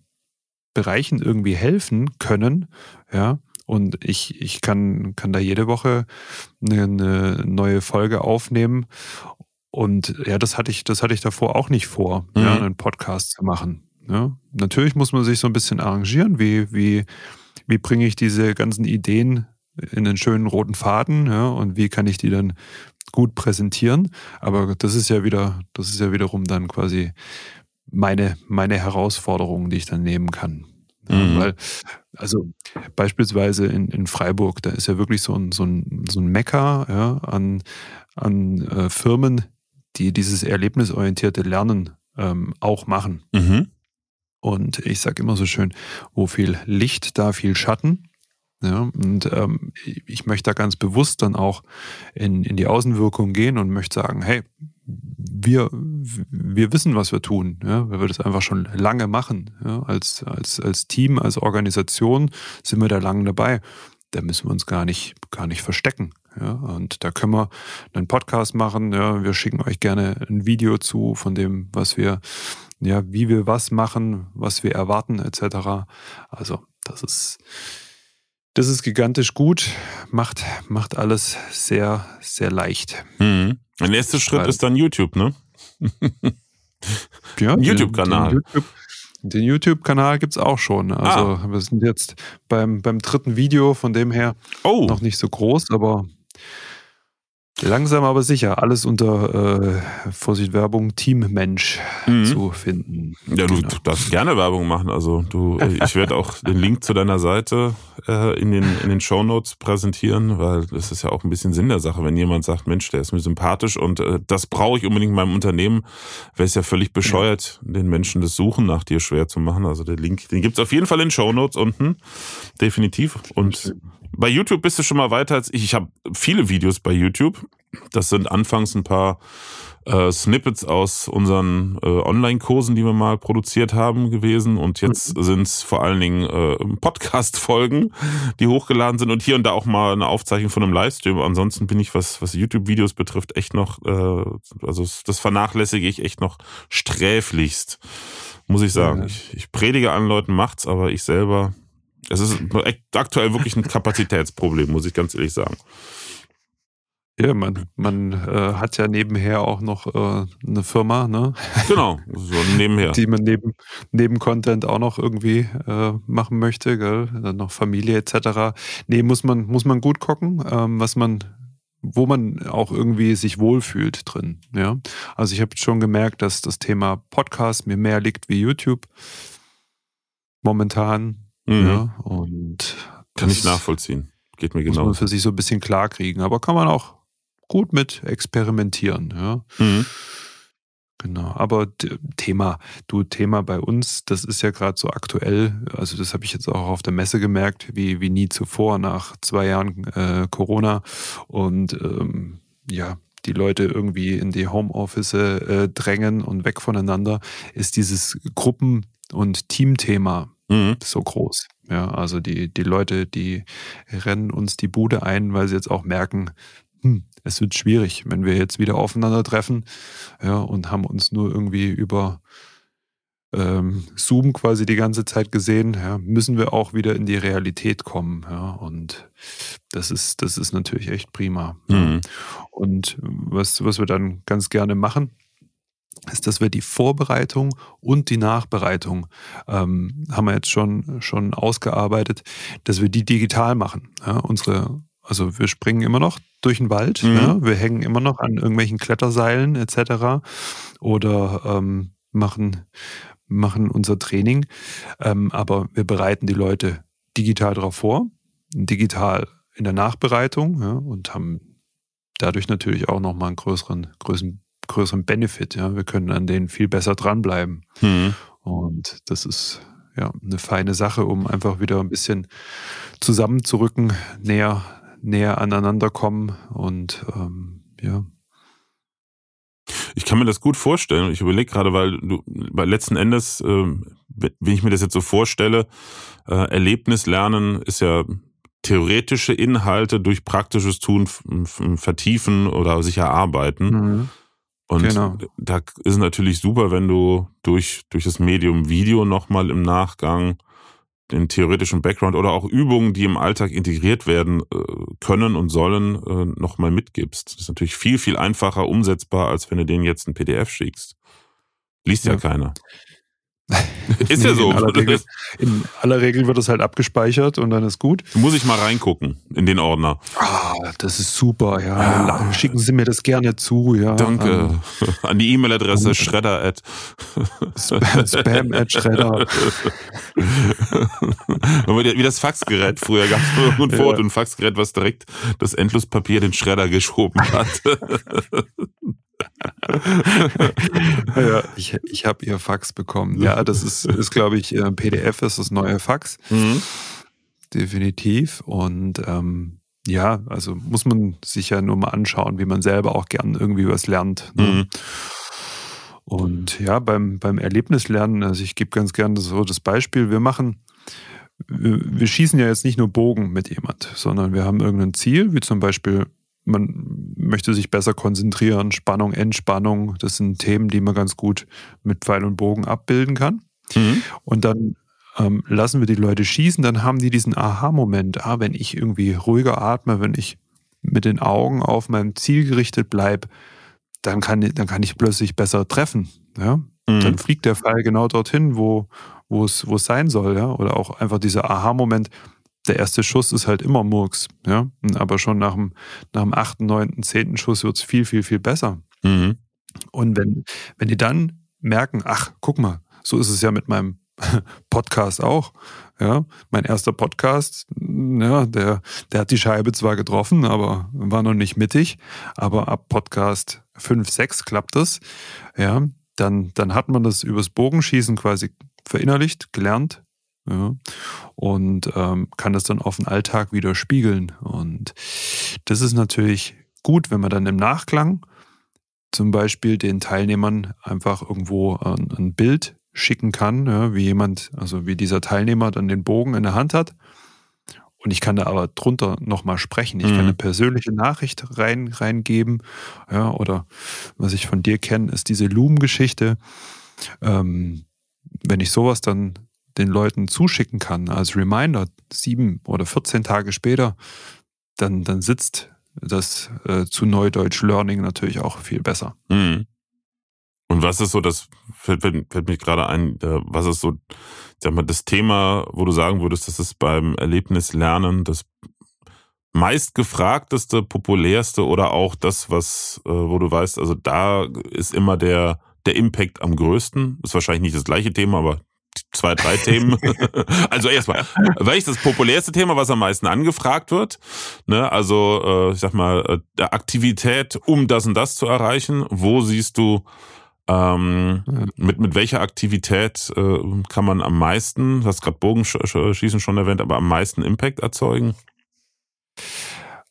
[SPEAKER 2] Bereichen irgendwie helfen können, ja, und ich, ich kann, kann da jede Woche eine, eine neue Folge aufnehmen. Und ja, das hatte ich, das hatte ich davor auch nicht vor, mhm. ja, einen Podcast zu machen. Ja. Natürlich muss man sich so ein bisschen arrangieren, wie, wie, wie bringe ich diese ganzen Ideen in den schönen roten Faden, ja, und wie kann ich die dann gut präsentieren. Aber das ist ja wieder, das ist ja wiederum dann quasi meine, meine Herausforderungen, die ich dann nehmen kann. Mhm. Weil, also beispielsweise in, in Freiburg, da ist ja wirklich so ein, so ein, so ein Mecker ja, an, an äh, Firmen, die dieses erlebnisorientierte Lernen ähm, auch machen. Mhm. Und ich sage immer so schön, wo viel Licht, da viel Schatten. Ja, und ähm, ich möchte da ganz bewusst dann auch in, in die Außenwirkung gehen und möchte sagen, hey, wir, wir wissen, was wir tun. Ja? Weil wir das einfach schon lange machen. Ja? Als, als, als Team, als Organisation sind wir da lange dabei. Da müssen wir uns gar nicht, gar nicht verstecken. Ja? Und da können wir einen Podcast machen. Ja? Wir schicken euch gerne ein Video zu von dem, was wir, ja, wie wir was machen, was wir erwarten, etc. Also, das ist, das ist gigantisch gut, macht, macht alles sehr, sehr leicht.
[SPEAKER 1] Mhm. Der nächste Schritt Weil, ist dann YouTube, ne?
[SPEAKER 2] ja, YouTube-Kanal. Den YouTube-Kanal YouTube gibt es auch schon. Also ah. wir sind jetzt beim, beim dritten Video, von dem her oh. noch nicht so groß, aber Langsam aber sicher, alles unter äh, Vorsicht Werbung Teammensch mhm. zu finden.
[SPEAKER 1] Ja, du, genau. du, darfst gerne Werbung machen. Also du, ich werde auch *laughs* den Link zu deiner Seite äh, in den in den Show Notes präsentieren, weil das ist ja auch ein bisschen Sinn der Sache, wenn jemand sagt, Mensch, der ist mir sympathisch und äh, das brauche ich unbedingt in meinem Unternehmen, wäre es ja völlig bescheuert, ja. den Menschen das Suchen nach dir schwer zu machen. Also der Link, den gibt's auf jeden Fall in den Show Notes unten, definitiv. Und bei YouTube bist du schon mal weiter als ich. Ich habe viele Videos bei YouTube. Das sind anfangs ein paar äh, Snippets aus unseren äh, Online-Kursen, die wir mal produziert haben, gewesen. Und jetzt mhm. sind es vor allen Dingen äh, Podcast-Folgen, die hochgeladen sind und hier und da auch mal eine Aufzeichnung von einem Livestream. Ansonsten bin ich, was, was YouTube-Videos betrifft, echt noch, äh, also das vernachlässige ich echt noch sträflichst, muss ich sagen. Ja. Ich, ich predige an Leuten, macht's, aber ich selber es ist aktuell wirklich ein Kapazitätsproblem, muss ich ganz ehrlich sagen.
[SPEAKER 2] Ja, man, man äh, hat ja nebenher auch noch äh, eine Firma, ne? *laughs*
[SPEAKER 1] Genau, so nebenher.
[SPEAKER 2] Die man neben, neben Content auch noch irgendwie äh, machen möchte, gell? Dann noch Familie etc. Nee, muss man, muss man gut gucken, ähm, was man, wo man auch irgendwie sich wohlfühlt drin. Ja. Also ich habe schon gemerkt, dass das Thema Podcast mir mehr liegt wie YouTube. Momentan Mhm. Ja, und
[SPEAKER 1] kann ich nachvollziehen. Geht mir genau. Muss
[SPEAKER 2] man für sich so ein bisschen klar kriegen. Aber kann man auch gut mit experimentieren. Ja. Mhm. Genau, aber Thema, du Thema bei uns, das ist ja gerade so aktuell, also das habe ich jetzt auch auf der Messe gemerkt, wie, wie nie zuvor nach zwei Jahren äh, Corona und ähm, ja, die Leute irgendwie in die Homeoffice äh, drängen und weg voneinander, ist dieses Gruppen- und Teamthema mhm. so groß. Ja, also die, die Leute, die rennen uns die Bude ein, weil sie jetzt auch merken, hm, es wird schwierig, wenn wir jetzt wieder aufeinandertreffen ja, und haben uns nur irgendwie über ähm, Zoom quasi die ganze Zeit gesehen, ja, müssen wir auch wieder in die Realität kommen. Ja, und das ist, das ist natürlich echt prima. Mhm. Und was, was wir dann ganz gerne machen, ist, dass wir die Vorbereitung und die Nachbereitung ähm, haben wir jetzt schon, schon ausgearbeitet, dass wir die digital machen. Ja, unsere, also wir springen immer noch durch den Wald, mhm. ja, wir hängen immer noch an irgendwelchen Kletterseilen etc. oder ähm, machen, machen unser Training, ähm, aber wir bereiten die Leute digital darauf vor, digital in der Nachbereitung ja, und haben dadurch natürlich auch nochmal einen größeren, größeren größeren Benefit. Ja, wir können an denen viel besser dranbleiben. Mhm. Und das ist ja eine feine Sache, um einfach wieder ein bisschen zusammenzurücken, näher, näher aneinander kommen und ähm, ja.
[SPEAKER 1] Ich kann mir das gut vorstellen. Ich überlege gerade, weil du, weil letzten Endes, äh, wenn ich mir das jetzt so vorstelle, äh, Erlebnislernen ist ja theoretische Inhalte durch praktisches Tun vertiefen oder sich erarbeiten. Mhm. Und genau. da ist es natürlich super, wenn du durch, durch das Medium Video nochmal im Nachgang den theoretischen Background oder auch Übungen, die im Alltag integriert werden äh, können und sollen, äh, nochmal mitgibst. Das ist natürlich viel, viel einfacher umsetzbar, als wenn du denen jetzt ein PDF schickst. Liest ja, ja keiner. *laughs* Ist ja so.
[SPEAKER 2] In aller, *laughs* Regel, in aller, Regel, wird es halt abgespeichert und dann ist gut.
[SPEAKER 1] Muss ich mal reingucken in den Ordner.
[SPEAKER 2] Ah, das ist super, ja. Ah. Schicken Sie mir das gerne zu, ja.
[SPEAKER 1] Danke. Ähm, *laughs* An die E-Mail-Adresse schredder at
[SPEAKER 2] Spam at schredder.
[SPEAKER 1] Wie das Faxgerät. Früher gab es ein Foto, ja. ein Faxgerät, was direkt das Endlospapier den Schredder geschoben hat.
[SPEAKER 2] Ja, ich, ich habe ihr Fax bekommen. Ja, das ist, ist glaube ich, äh, PDF ist das neue Fax. Mhm. Definitiv. Und ähm, ja, also muss man sich ja nur mal anschauen, wie man selber auch gern irgendwie was lernt. Ne? Mhm. Und ja, beim, beim Erlebnislernen, also ich gebe ganz gerne so das Beispiel, wir machen, wir, wir schießen ja jetzt nicht nur Bogen mit jemand, sondern wir haben irgendein Ziel, wie zum Beispiel man möchte sich besser konzentrieren, Spannung, Entspannung, das sind Themen, die man ganz gut mit Pfeil und Bogen abbilden kann. Mhm. Und dann ähm, lassen wir die Leute schießen, dann haben die diesen Aha-Moment, ah, wenn ich irgendwie ruhiger atme, wenn ich mit den Augen auf mein Ziel gerichtet bleibe, dann kann, dann kann ich plötzlich besser treffen. Ja? Mhm. Dann fliegt der Pfeil genau dorthin, wo, wo es, wo es sein soll, ja. Oder auch einfach dieser Aha-Moment, der erste Schuss ist halt immer Murks, ja. Aber schon nach dem, nach dem achten, neunten, zehnten Schuss wird es viel, viel, viel besser. Mhm. Und wenn, wenn die dann merken, ach, guck mal, so ist es ja mit meinem *laughs* Podcast auch. Ja, mein erster Podcast, ja, der, der hat die Scheibe zwar getroffen, aber war noch nicht mittig. Aber ab Podcast 5, 6 klappt das. Ja, dann, dann hat man das übers Bogenschießen quasi verinnerlicht, gelernt, ja, und ähm, kann das dann auf den Alltag wieder spiegeln. Und das ist natürlich gut, wenn man dann im Nachklang zum Beispiel den Teilnehmern einfach irgendwo ein, ein Bild schicken kann, ja, wie jemand, also wie dieser Teilnehmer dann den Bogen in der Hand hat. Und ich kann da aber drunter nochmal sprechen. Ich mhm. kann eine persönliche Nachricht rein, reingeben. Ja, oder was ich von dir kenne, ist diese Loom-Geschichte. Ähm, wenn ich sowas dann den Leuten zuschicken kann als Reminder, sieben oder 14 Tage später, dann, dann sitzt das äh, zu Neudeutsch Learning natürlich auch viel besser. Mhm.
[SPEAKER 1] Und was ist so das, fällt, fällt, fällt mich gerade ein, was ist so, sag mal, das Thema, wo du sagen würdest, das ist beim Erlebnislernen das meistgefragteste, populärste oder auch das, was, äh, wo du weißt, also da ist immer der, der Impact am größten. Ist wahrscheinlich nicht das gleiche Thema, aber zwei, drei Themen. *laughs* also erstmal, welches das populärste Thema, was am meisten angefragt wird? Ne, also, äh, ich sag mal, äh, Aktivität, um das und das zu erreichen. Wo siehst du, ähm, mit, mit welcher Aktivität äh, kann man am meisten, du hast gerade Bogenschießen schon erwähnt, aber am meisten Impact erzeugen?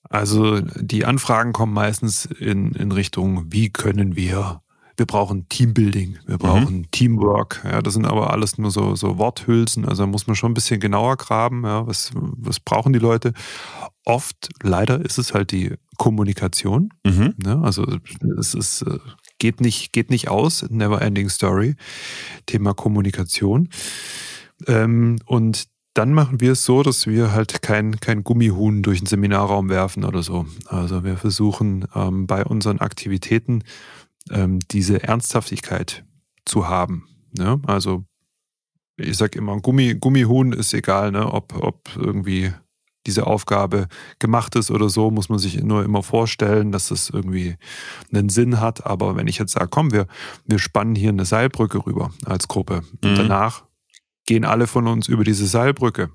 [SPEAKER 2] Also die Anfragen kommen meistens in, in Richtung, wie können wir wir brauchen Teambuilding, wir brauchen mhm. Teamwork. Ja, das sind aber alles nur so, so Worthülsen. Also da muss man schon ein bisschen genauer graben. Ja, was, was brauchen die Leute? Oft, leider, ist es halt die Kommunikation. Mhm. Ja, also es ist, äh, geht, nicht, geht nicht aus, never ending story. Thema Kommunikation. Ähm, und dann machen wir es so, dass wir halt kein, kein Gummihuhn durch den Seminarraum werfen oder so. Also wir versuchen ähm, bei unseren Aktivitäten ähm, diese Ernsthaftigkeit zu haben. Ne? Also ich sage immer, Gummi, Gummihuhn ist egal, ne? ob, ob irgendwie diese Aufgabe gemacht ist oder so, muss man sich nur immer vorstellen, dass das irgendwie einen Sinn hat. Aber wenn ich jetzt sage, komm, wir, wir spannen hier eine Seilbrücke rüber als Gruppe mhm. und danach gehen alle von uns über diese Seilbrücke,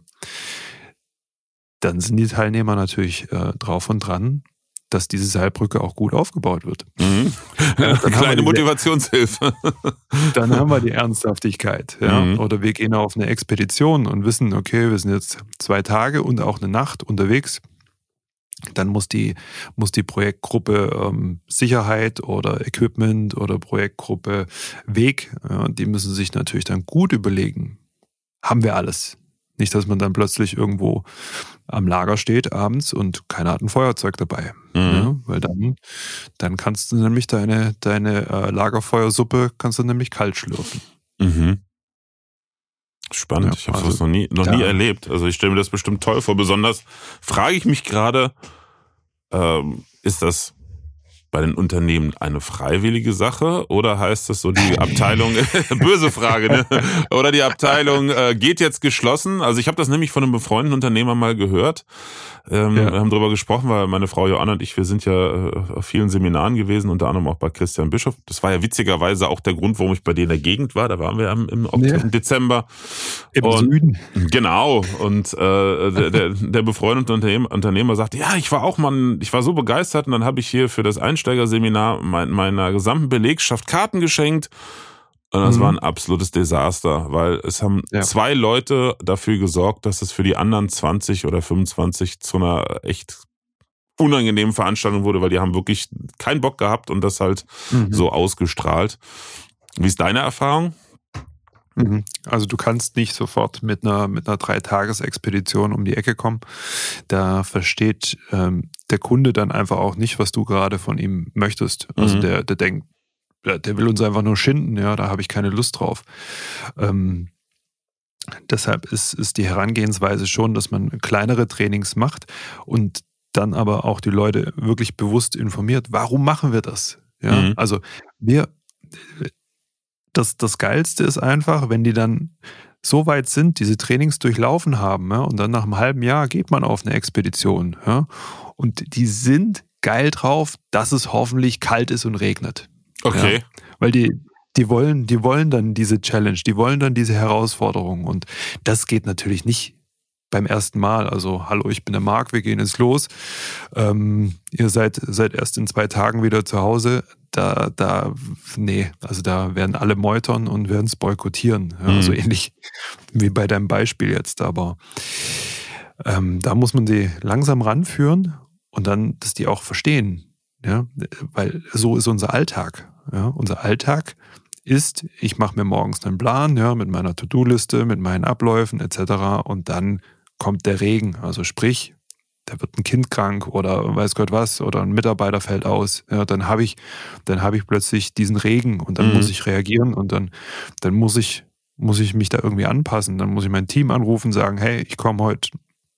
[SPEAKER 2] dann sind die Teilnehmer natürlich äh, drauf und dran, dass diese Seilbrücke auch gut aufgebaut wird. Mhm. *laughs*
[SPEAKER 1] Ja, Kleine Motivationshilfe. *laughs*
[SPEAKER 2] dann haben wir die Ernsthaftigkeit. Ja? Mhm. Oder wir gehen auf eine Expedition und wissen, okay, wir sind jetzt zwei Tage und auch eine Nacht unterwegs. Dann muss die, muss die Projektgruppe ähm, Sicherheit oder Equipment oder Projektgruppe Weg, ja, die müssen sich natürlich dann gut überlegen, haben wir alles? Nicht, dass man dann plötzlich irgendwo am Lager steht abends und keiner hat ein Feuerzeug dabei. Mhm. Ja, weil dann, dann kannst du nämlich deine, deine äh, Lagerfeuersuppe kannst du nämlich kalt schlürfen. Mhm.
[SPEAKER 1] Spannend, ja, ich habe also, das noch nie, noch nie erlebt. Also ich stelle mir das bestimmt toll vor. Besonders frage ich mich gerade, ähm, ist das bei den Unternehmen eine freiwillige Sache oder heißt das so die Abteilung, *laughs* böse Frage, ne? oder die Abteilung äh, geht jetzt geschlossen? Also ich habe das nämlich von einem befreundeten Unternehmer mal gehört. Ähm, ja. Wir haben darüber gesprochen, weil meine Frau Joanna und ich, wir sind ja äh, auf vielen Seminaren gewesen, unter anderem auch bei Christian Bischof. Das war ja witzigerweise auch der Grund, warum ich bei dir in der Gegend war. Da waren wir im, im, ja. im Dezember.
[SPEAKER 2] Im und, Süden.
[SPEAKER 1] Genau. Und äh, der, der, der befreundete Unternehmer, Unternehmer sagte, ja, ich war auch mal, ich war so begeistert und dann habe ich hier für das Einsteigerseminar meiner gesamten Belegschaft Karten geschenkt. Und das mhm. war ein absolutes Desaster, weil es haben ja. zwei Leute dafür gesorgt, dass es für die anderen 20 oder 25 zu einer echt unangenehmen Veranstaltung wurde, weil die haben wirklich keinen Bock gehabt und das halt mhm. so ausgestrahlt. Wie ist deine Erfahrung?
[SPEAKER 2] Mhm. Also du kannst nicht sofort mit einer, mit einer Dreitagesexpedition um die Ecke kommen. Da versteht ähm, der Kunde dann einfach auch nicht, was du gerade von ihm möchtest. Also mhm. der, der denkt, der will uns einfach nur schinden, ja, da habe ich keine Lust drauf. Ähm, deshalb ist, ist die Herangehensweise schon, dass man kleinere Trainings macht und dann aber auch die Leute wirklich bewusst informiert, warum machen wir das? Ja, mhm. also wir, das, das Geilste ist einfach, wenn die dann so weit sind, diese Trainings durchlaufen haben, ja, und dann nach einem halben Jahr geht man auf eine Expedition, ja, und die sind geil drauf, dass es hoffentlich kalt ist und regnet.
[SPEAKER 1] Okay. Ja,
[SPEAKER 2] weil die, die wollen, die wollen dann diese Challenge, die wollen dann diese Herausforderung. Und das geht natürlich nicht beim ersten Mal. Also, hallo, ich bin der Marc, wir gehen jetzt los. Ähm, ihr seid, seid erst in zwei Tagen wieder zu Hause. Da, da, nee, also da werden alle meutern und werden es boykottieren. Ja, mhm. So ähnlich wie bei deinem Beispiel jetzt. Aber ähm, da muss man die langsam ranführen und dann, dass die auch verstehen, ja, weil so ist unser Alltag. Ja, unser Alltag ist, ich mache mir morgens einen Plan, ja, mit meiner To-Do-Liste, mit meinen Abläufen etc. Und dann kommt der Regen. Also sprich, da wird ein Kind krank oder weiß Gott was oder ein Mitarbeiter fällt aus. Ja, dann habe ich, dann habe ich plötzlich diesen Regen und dann mhm. muss ich reagieren und dann, dann muss ich, muss ich mich da irgendwie anpassen. Dann muss ich mein Team anrufen, sagen, hey, ich komme heute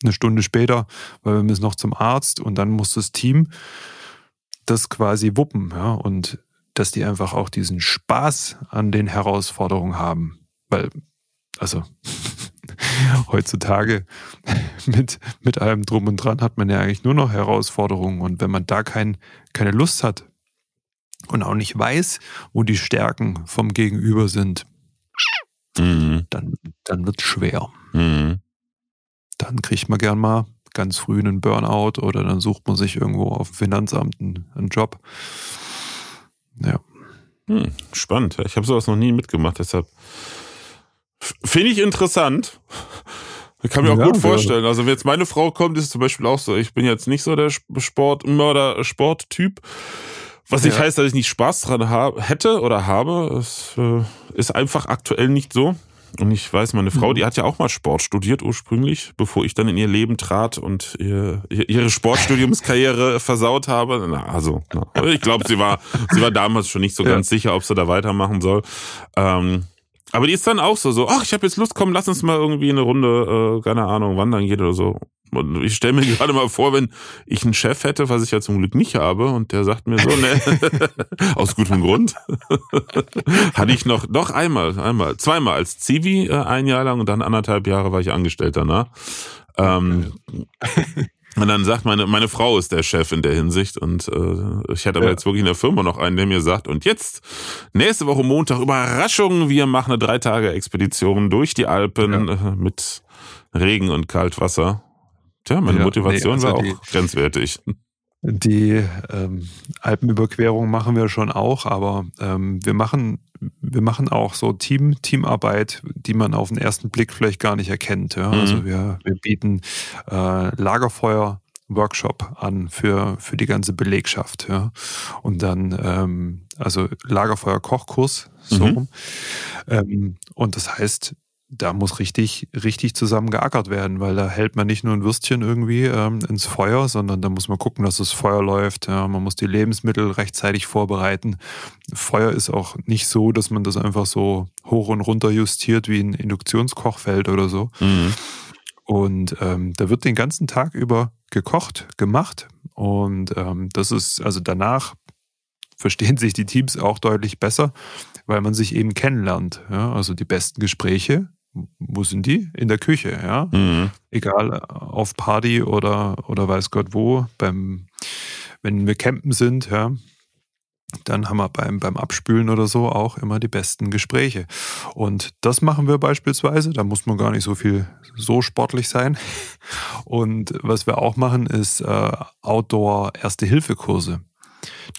[SPEAKER 2] eine Stunde später, weil wir müssen noch zum Arzt und dann muss das Team das quasi wuppen, ja, und dass die einfach auch diesen Spaß an den Herausforderungen haben. Weil, also heutzutage *laughs* mit, mit allem drum und dran hat man ja eigentlich nur noch Herausforderungen. Und wenn man da kein, keine Lust hat und auch nicht weiß, wo die Stärken vom Gegenüber sind, mhm. dann, dann wird es schwer. Mhm. Dann kriegt man gern mal ganz früh einen Burnout oder dann sucht man sich irgendwo auf dem Finanzamt einen, einen Job. Ja.
[SPEAKER 1] Hm, spannend. Ich habe sowas noch nie mitgemacht, deshalb finde ich interessant. Ich kann mir auch ja, gut vorstellen. Also, wenn jetzt meine Frau kommt, ist es zum Beispiel auch so. Ich bin jetzt nicht so der Sportmörder, Sporttyp. Was nicht ja. heißt, dass ich nicht Spaß dran habe, hätte oder habe. Es äh, ist einfach aktuell nicht so. Und ich weiß, meine Frau, mhm. die hat ja auch mal Sport studiert ursprünglich, bevor ich dann in ihr Leben trat und ihr, ihre Sportstudiumskarriere *laughs* versaut habe. Na, also, na, ich glaube, sie war, sie war damals schon nicht so ja. ganz sicher, ob sie da weitermachen soll. Ähm, aber die ist dann auch so, so, ach, ich habe jetzt Lust, komm, lass uns mal irgendwie eine Runde, äh, keine Ahnung, wandern gehen oder so. Und ich stelle mir *laughs* gerade mal vor, wenn ich einen Chef hätte, was ich ja zum Glück nicht habe, und der sagt mir so, ne, *laughs* aus gutem Grund, *laughs* hatte ich noch, noch einmal, einmal, zweimal als Zivi äh, ein Jahr lang und dann anderthalb Jahre war ich Angestellter, ne? Ähm, und dann sagt meine, meine Frau ist der Chef in der Hinsicht und äh, ich hatte aber ja. jetzt wirklich in der Firma noch einen, der mir sagt, und jetzt, nächste Woche Montag, Überraschung, wir machen eine drei Tage Expedition durch die Alpen ja. äh, mit Regen und Kaltwasser. Tja, meine ja, Motivation nee, also war auch die, grenzwertig.
[SPEAKER 2] Die ähm, Alpenüberquerung machen wir schon auch, aber ähm, wir machen wir machen auch so Team Teamarbeit, die man auf den ersten Blick vielleicht gar nicht erkennt. Ja? Mhm. Also wir, wir bieten äh, Lagerfeuer Workshop an für, für die ganze Belegschaft. Ja. Und dann, ähm, also Lagerfeuer-Kochkurs, so mhm. Ähm, und das heißt, da muss richtig, richtig zusammen geackert werden, weil da hält man nicht nur ein Würstchen irgendwie ähm, ins Feuer, sondern da muss man gucken, dass das Feuer läuft. Ja, man muss die Lebensmittel rechtzeitig vorbereiten. Feuer ist auch nicht so, dass man das einfach so hoch und runter justiert wie ein Induktionskochfeld oder so. Mhm. Und ähm, da wird den ganzen Tag über gekocht, gemacht. Und ähm, das ist, also danach verstehen sich die Teams auch deutlich besser, weil man sich eben kennenlernt. Ja? Also die besten Gespräche, wo sind die? In der Küche, ja. Mhm. Egal auf Party oder, oder weiß Gott wo, beim, wenn wir campen sind, ja, dann haben wir beim, beim Abspülen oder so auch immer die besten Gespräche. Und das machen wir beispielsweise, da muss man gar nicht so viel so sportlich sein. *laughs* Und was wir auch machen, ist äh, Outdoor-Erste-Hilfe-Kurse.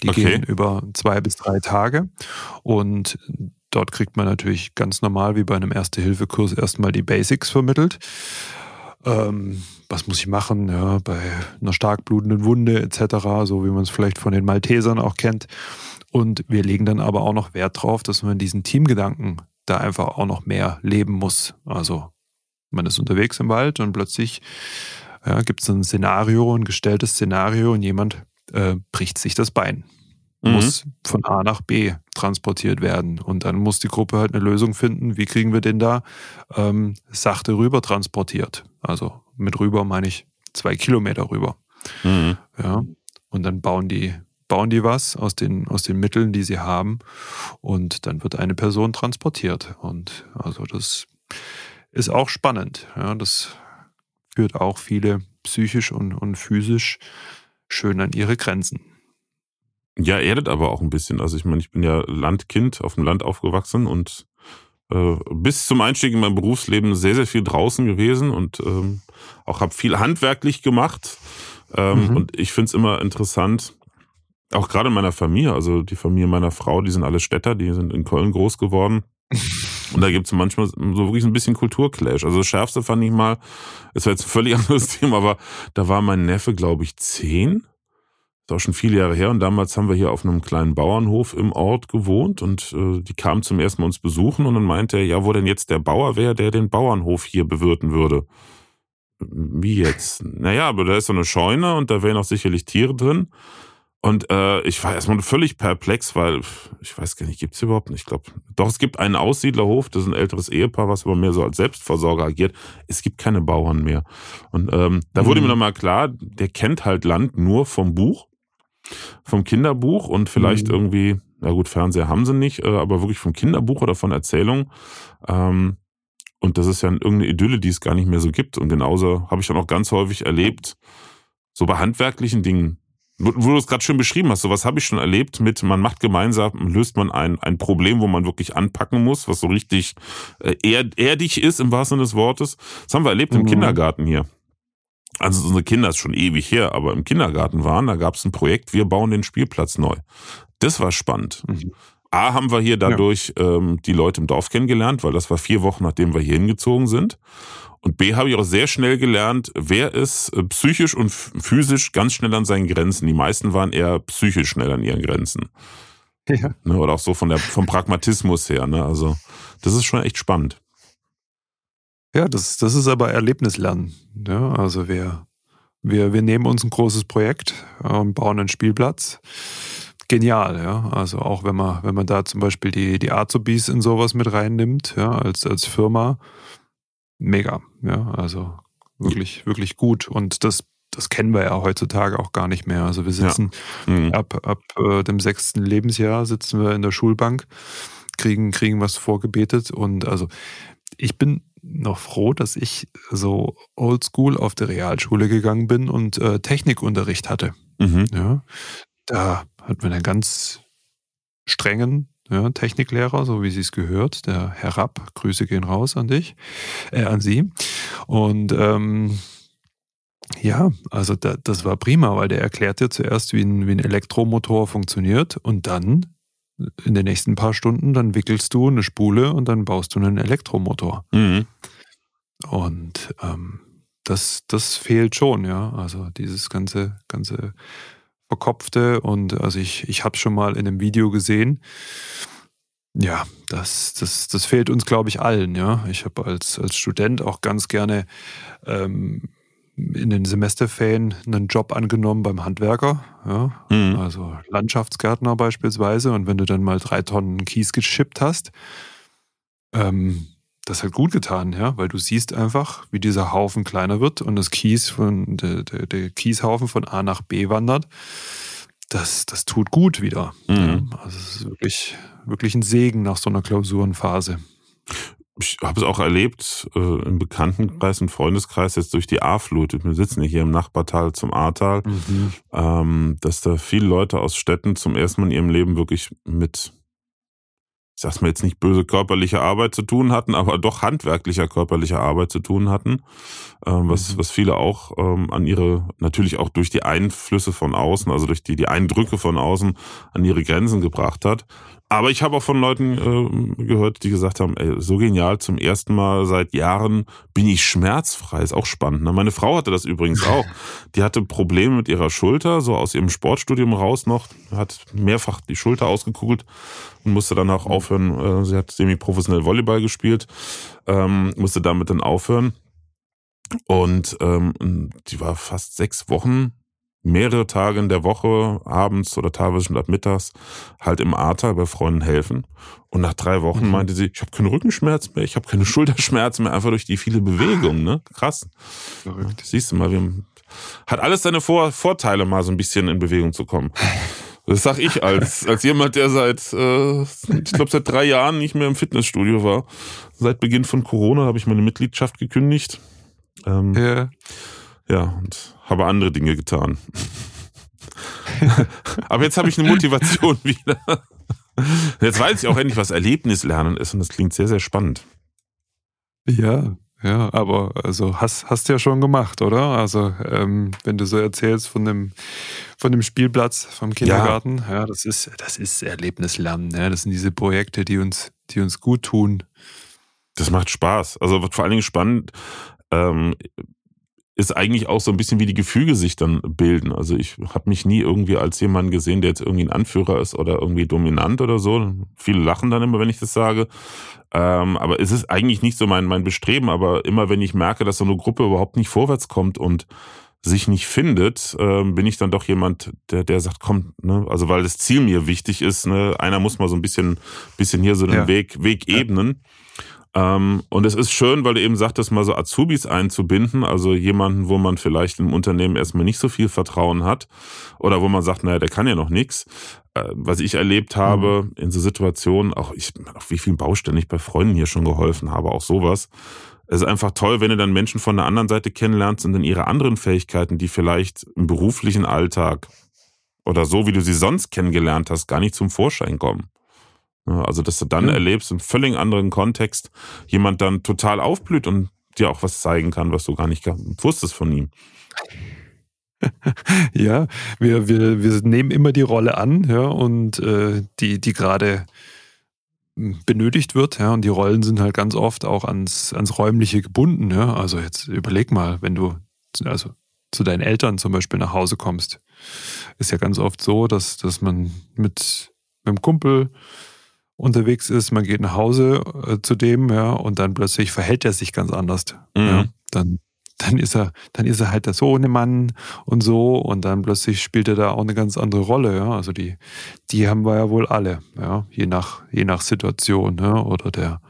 [SPEAKER 2] Die okay. gehen über zwei bis drei Tage. Und dort kriegt man natürlich ganz normal wie bei einem Erste-Hilfe-Kurs erstmal die Basics vermittelt. Ähm, was muss ich machen, ja, bei einer stark blutenden Wunde etc., so wie man es vielleicht von den Maltesern auch kennt. Und wir legen dann aber auch noch Wert drauf, dass man diesen Teamgedanken da einfach auch noch mehr leben muss. Also man ist unterwegs im Wald und plötzlich ja, gibt es ein Szenario, ein gestelltes Szenario und jemand äh, bricht sich das Bein. Mhm. Muss von A nach B transportiert werden. Und dann muss die Gruppe halt eine Lösung finden, wie kriegen wir den da ähm, sachte rüber transportiert. Also mit rüber meine ich zwei Kilometer rüber. Mhm. Ja. Und dann bauen die, bauen die was aus den, aus den Mitteln, die sie haben. Und dann wird eine Person transportiert. Und also das ist auch spannend. Ja, das führt auch viele psychisch und, und physisch schön an ihre Grenzen.
[SPEAKER 1] Ja, erdet aber auch ein bisschen. Also ich meine, ich bin ja Landkind, auf dem Land aufgewachsen und äh, bis zum Einstieg in mein Berufsleben sehr, sehr viel draußen gewesen und ähm, auch habe viel handwerklich gemacht. Ähm, mhm. Und ich finde es immer interessant, auch gerade in meiner Familie, also die Familie meiner Frau, die sind alle Städter, die sind in Köln groß geworden. *laughs* Und da gibt es manchmal so wirklich ein bisschen Kulturclash. Also das Schärfste fand ich mal, es war jetzt ein völlig *laughs* anderes Thema, aber da war mein Neffe, glaube ich, zehn ist auch schon viele Jahre her und damals haben wir hier auf einem kleinen Bauernhof im Ort gewohnt und äh, die kamen zum ersten Mal uns besuchen und dann meinte er, ja, wo denn jetzt der Bauer wäre, der den Bauernhof hier bewirten würde. Wie jetzt? Naja, aber da ist so eine Scheune und da wären auch sicherlich Tiere drin. Und äh, ich war erstmal völlig perplex, weil ich weiß gar nicht, gibt es überhaupt nicht. Ich glaube, doch, es gibt einen Aussiedlerhof, das ist ein älteres Ehepaar, was aber mehr so als Selbstversorger agiert. Es gibt keine Bauern mehr. Und ähm, da wurde mhm. mir nochmal klar, der kennt halt Land nur vom Buch vom Kinderbuch und vielleicht mhm. irgendwie, na gut, Fernseher haben sie nicht, äh, aber wirklich vom Kinderbuch oder von Erzählungen. Ähm, und das ist ja irgendeine Idylle, die es gar nicht mehr so gibt. Und genauso habe ich dann auch ganz häufig erlebt, so bei handwerklichen Dingen, wo, wo du es gerade schön beschrieben hast, sowas habe ich schon erlebt mit, man macht gemeinsam, löst man ein, ein Problem, wo man wirklich anpacken muss, was so richtig äh, erdig ist im wahrsten Sinne des Wortes. Das haben wir erlebt mhm. im Kindergarten hier also unsere Kinder ist schon ewig her, aber im Kindergarten waren, da gab es ein Projekt, wir bauen den Spielplatz neu. Das war spannend. Mhm. A, haben wir hier dadurch ja. ähm, die Leute im Dorf kennengelernt, weil das war vier Wochen, nachdem wir hier hingezogen sind. Und B, habe ich auch sehr schnell gelernt, wer ist äh, psychisch und physisch ganz schnell an seinen Grenzen. Die meisten waren eher psychisch schnell an ihren Grenzen. Ja. Ne, oder auch so von der, vom Pragmatismus her. Ne? Also, das ist schon echt spannend.
[SPEAKER 2] Ja, das, das ist aber Erlebnislernen. Ja, also wir, wir, wir nehmen uns ein großes Projekt und bauen einen Spielplatz. Genial, ja. Also auch wenn man, wenn man da zum Beispiel die, die Azubis in sowas mit reinnimmt, ja, als, als Firma, mega, ja. Also wirklich, wirklich gut. Und das, das kennen wir ja heutzutage auch gar nicht mehr. Also wir sitzen ja. mhm. ab, ab äh, dem sechsten Lebensjahr sitzen wir in der Schulbank, kriegen, kriegen was vorgebetet und also ich bin noch froh, dass ich so oldschool auf der Realschule gegangen bin und äh, Technikunterricht hatte. Mhm. Ja, da hatten wir einen ganz strengen ja, Techniklehrer, so wie sie es gehört, der Herr Rapp. Grüße gehen raus an dich, äh, an Sie. Und ähm, ja, also da, das war prima, weil der erklärt dir zuerst, wie ein, wie ein Elektromotor funktioniert und dann in den nächsten paar Stunden, dann wickelst du eine Spule und dann baust du einen Elektromotor. Mhm. Und ähm, das, das fehlt schon, ja. Also dieses ganze, ganze Verkopfte und also ich, ich habe schon mal in einem Video gesehen, ja, das, das, das fehlt uns, glaube ich, allen, ja. Ich habe als, als Student auch ganz gerne ähm, in den Semesterferien einen Job angenommen beim Handwerker, ja, mhm. also Landschaftsgärtner beispielsweise. Und wenn du dann mal drei Tonnen Kies geschippt hast, ähm, das hat gut getan, ja, weil du siehst einfach, wie dieser Haufen kleiner wird und das Kies von der, der, der Kieshaufen von A nach B wandert. das, das tut gut wieder. Mhm. Also es ist wirklich, wirklich ein Segen nach so einer Klausurenphase.
[SPEAKER 1] Ich habe es auch erlebt äh, im Bekanntenkreis, im Freundeskreis, jetzt durch die A-Flut. Wir sitzen hier im Nachbartal zum Ahrtal, mhm. ähm, dass da viele Leute aus Städten zum ersten Mal in ihrem Leben wirklich mit ich sag's mir jetzt nicht böse körperliche Arbeit zu tun hatten, aber doch handwerklicher körperlicher Arbeit zu tun hatten, ähm, was, mhm. was viele auch ähm, an ihre, natürlich auch durch die Einflüsse von außen, also durch die, die Eindrücke von außen an ihre Grenzen gebracht hat. Aber ich habe auch von Leuten äh, gehört, die gesagt haben, ey, so genial, zum ersten Mal seit Jahren bin ich schmerzfrei. Ist auch spannend. Ne? Meine Frau hatte das übrigens auch. Die hatte Probleme mit ihrer Schulter, so aus ihrem Sportstudium raus noch, hat mehrfach die Schulter ausgekugelt und musste dann auch aufhören. Äh, sie hat semi-professionell Volleyball gespielt, ähm, musste damit dann aufhören. Und ähm, die war fast sechs Wochen mehrere Tage in der Woche, abends oder teilweise schon ab mittags, halt im Ahrtal bei Freunden helfen. Und nach drei Wochen mhm. meinte sie, ich habe keinen Rückenschmerz mehr, ich habe keine *laughs* Schulterschmerzen mehr, einfach durch die viele Bewegungen. Ne? Krass. Verrückt. Siehst du mal, wir, hat alles seine Vor Vorteile, mal so ein bisschen in Bewegung zu kommen. Das sag ich als, *laughs* als jemand, der seit, äh, ich glaube, seit drei Jahren nicht mehr im Fitnessstudio war. Seit Beginn von Corona habe ich meine Mitgliedschaft gekündigt. Ähm, ja. Ja, und habe andere Dinge getan. *laughs* Aber jetzt habe ich eine Motivation *laughs* wieder. Jetzt weiß ich auch endlich, was Erlebnislernen ist und das klingt sehr, sehr spannend.
[SPEAKER 2] Ja, ja, aber also hast, hast ja schon gemacht, oder? Also ähm, wenn du so erzählst von dem, von dem Spielplatz vom Kindergarten, ja, ja das ist, das ist Erlebnislernen. Ja? Das sind diese Projekte, die uns, die uns gut tun.
[SPEAKER 1] Das macht Spaß. Also wird vor allen Dingen spannend. Ähm, ist eigentlich auch so ein bisschen wie die Gefüge sich dann bilden. Also ich habe mich nie irgendwie als jemand gesehen, der jetzt irgendwie ein Anführer ist oder irgendwie dominant oder so. Viele lachen dann immer, wenn ich das sage. Ähm, aber es ist eigentlich nicht so mein, mein Bestreben. Aber immer wenn ich merke, dass so eine Gruppe überhaupt nicht vorwärts kommt und sich nicht findet, ähm, bin ich dann doch jemand, der, der sagt, komm, ne, also weil das Ziel mir wichtig ist, ne, einer muss mal so ein bisschen, bisschen hier so den ja. Weg, Weg ebnen. Ja. Ähm, und es ist schön, weil du eben sagtest, mal so Azubis einzubinden, also jemanden, wo man vielleicht im Unternehmen erstmal nicht so viel Vertrauen hat oder wo man sagt, naja, der kann ja noch nichts. Äh, was ich erlebt habe mhm. in so Situationen, auch ich, auf wie vielen Baustellen ich bei Freunden hier schon geholfen habe, auch sowas. Es ist einfach toll, wenn du dann Menschen von der anderen Seite kennenlernst und dann ihre anderen Fähigkeiten, die vielleicht im beruflichen Alltag oder so, wie du sie sonst kennengelernt hast, gar nicht zum Vorschein kommen. Also, dass du dann ja. erlebst, im völlig anderen Kontext, jemand dann total aufblüht und dir auch was zeigen kann, was du gar nicht wusstest von ihm. *laughs*
[SPEAKER 2] ja, wir, wir, wir nehmen immer die Rolle an, ja, und äh, die, die gerade hm, benötigt wird, ja, und die Rollen sind halt ganz oft auch ans, ans Räumliche gebunden, ja. Also jetzt überleg mal, wenn du also zu deinen Eltern zum Beispiel nach Hause kommst, ist ja ganz oft so, dass, dass man mit, mit einem Kumpel unterwegs ist, man geht nach Hause äh, zu dem, ja, und dann plötzlich verhält er sich ganz anders. Mhm. Ja, dann, dann ist er, dann ist er halt der Sohnemann und so, und dann plötzlich spielt er da auch eine ganz andere Rolle, ja. Also die, die haben wir ja wohl alle, ja, je nach, je nach Situation, ja, oder der,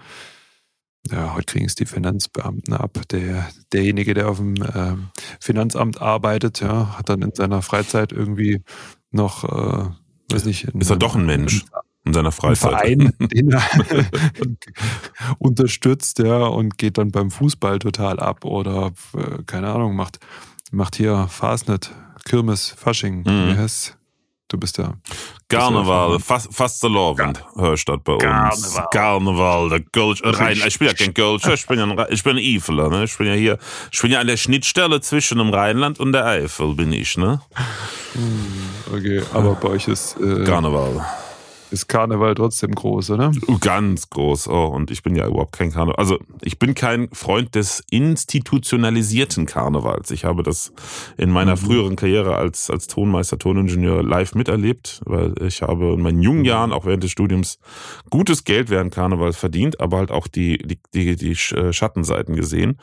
[SPEAKER 2] ja, heute kriegen es die Finanzbeamten ab. Der, derjenige, der auf dem äh, Finanzamt arbeitet, ja, hat dann in seiner Freizeit irgendwie noch, äh, weiß nicht.
[SPEAKER 1] Ist er doch ein Mensch? In seiner Freizeit.
[SPEAKER 2] Verein, *laughs* den er *laughs* unterstützt, ja, und geht dann beim Fußball total ab oder, äh, keine Ahnung, macht, macht hier Fastnet, Kirmes, Fasching, mhm. wie heißt Du bist ja.
[SPEAKER 1] Karneval, fast, fast Lovend, Hörstadt bei uns. Karneval. Karneval, der Gulch, rein, ich bin ja kein Gulch, ich bin ja ich bin ein Eifeler, ne? Ich bin ja hier, ich bin ja an der Schnittstelle zwischen dem Rheinland und der Eifel, bin ich, ne?
[SPEAKER 2] Hm, okay, aber bei euch ist.
[SPEAKER 1] Äh, Karneval
[SPEAKER 2] ist Karneval trotzdem groß, oder?
[SPEAKER 1] Ganz groß. Oh, und ich bin ja überhaupt kein Karneval. Also ich bin kein Freund des institutionalisierten Karnevals. Ich habe das in meiner mhm. früheren Karriere als, als Tonmeister, Toningenieur live miterlebt, weil ich habe in meinen jungen mhm. Jahren, auch während des Studiums, gutes Geld während Karneval verdient, aber halt auch die, die, die, die äh, Schattenseiten gesehen.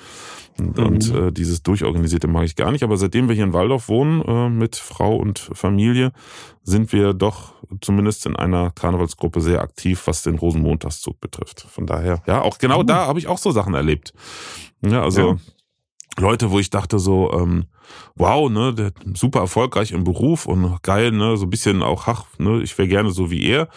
[SPEAKER 1] Und, mhm. und äh, dieses Durchorganisierte mag ich gar nicht. Aber seitdem wir hier in Waldorf wohnen, äh, mit Frau und Familie, sind wir doch zumindest in einer Karnevalsgruppe sehr aktiv, was den Rosenmontagszug betrifft. Von daher, ja, auch genau mhm. da habe ich auch so Sachen erlebt. Ja, also. Ja. Leute, wo ich dachte so, ähm, wow, ne, der super erfolgreich im Beruf und geil, ne, so ein bisschen auch, ach, ne, ich wäre gerne so wie er.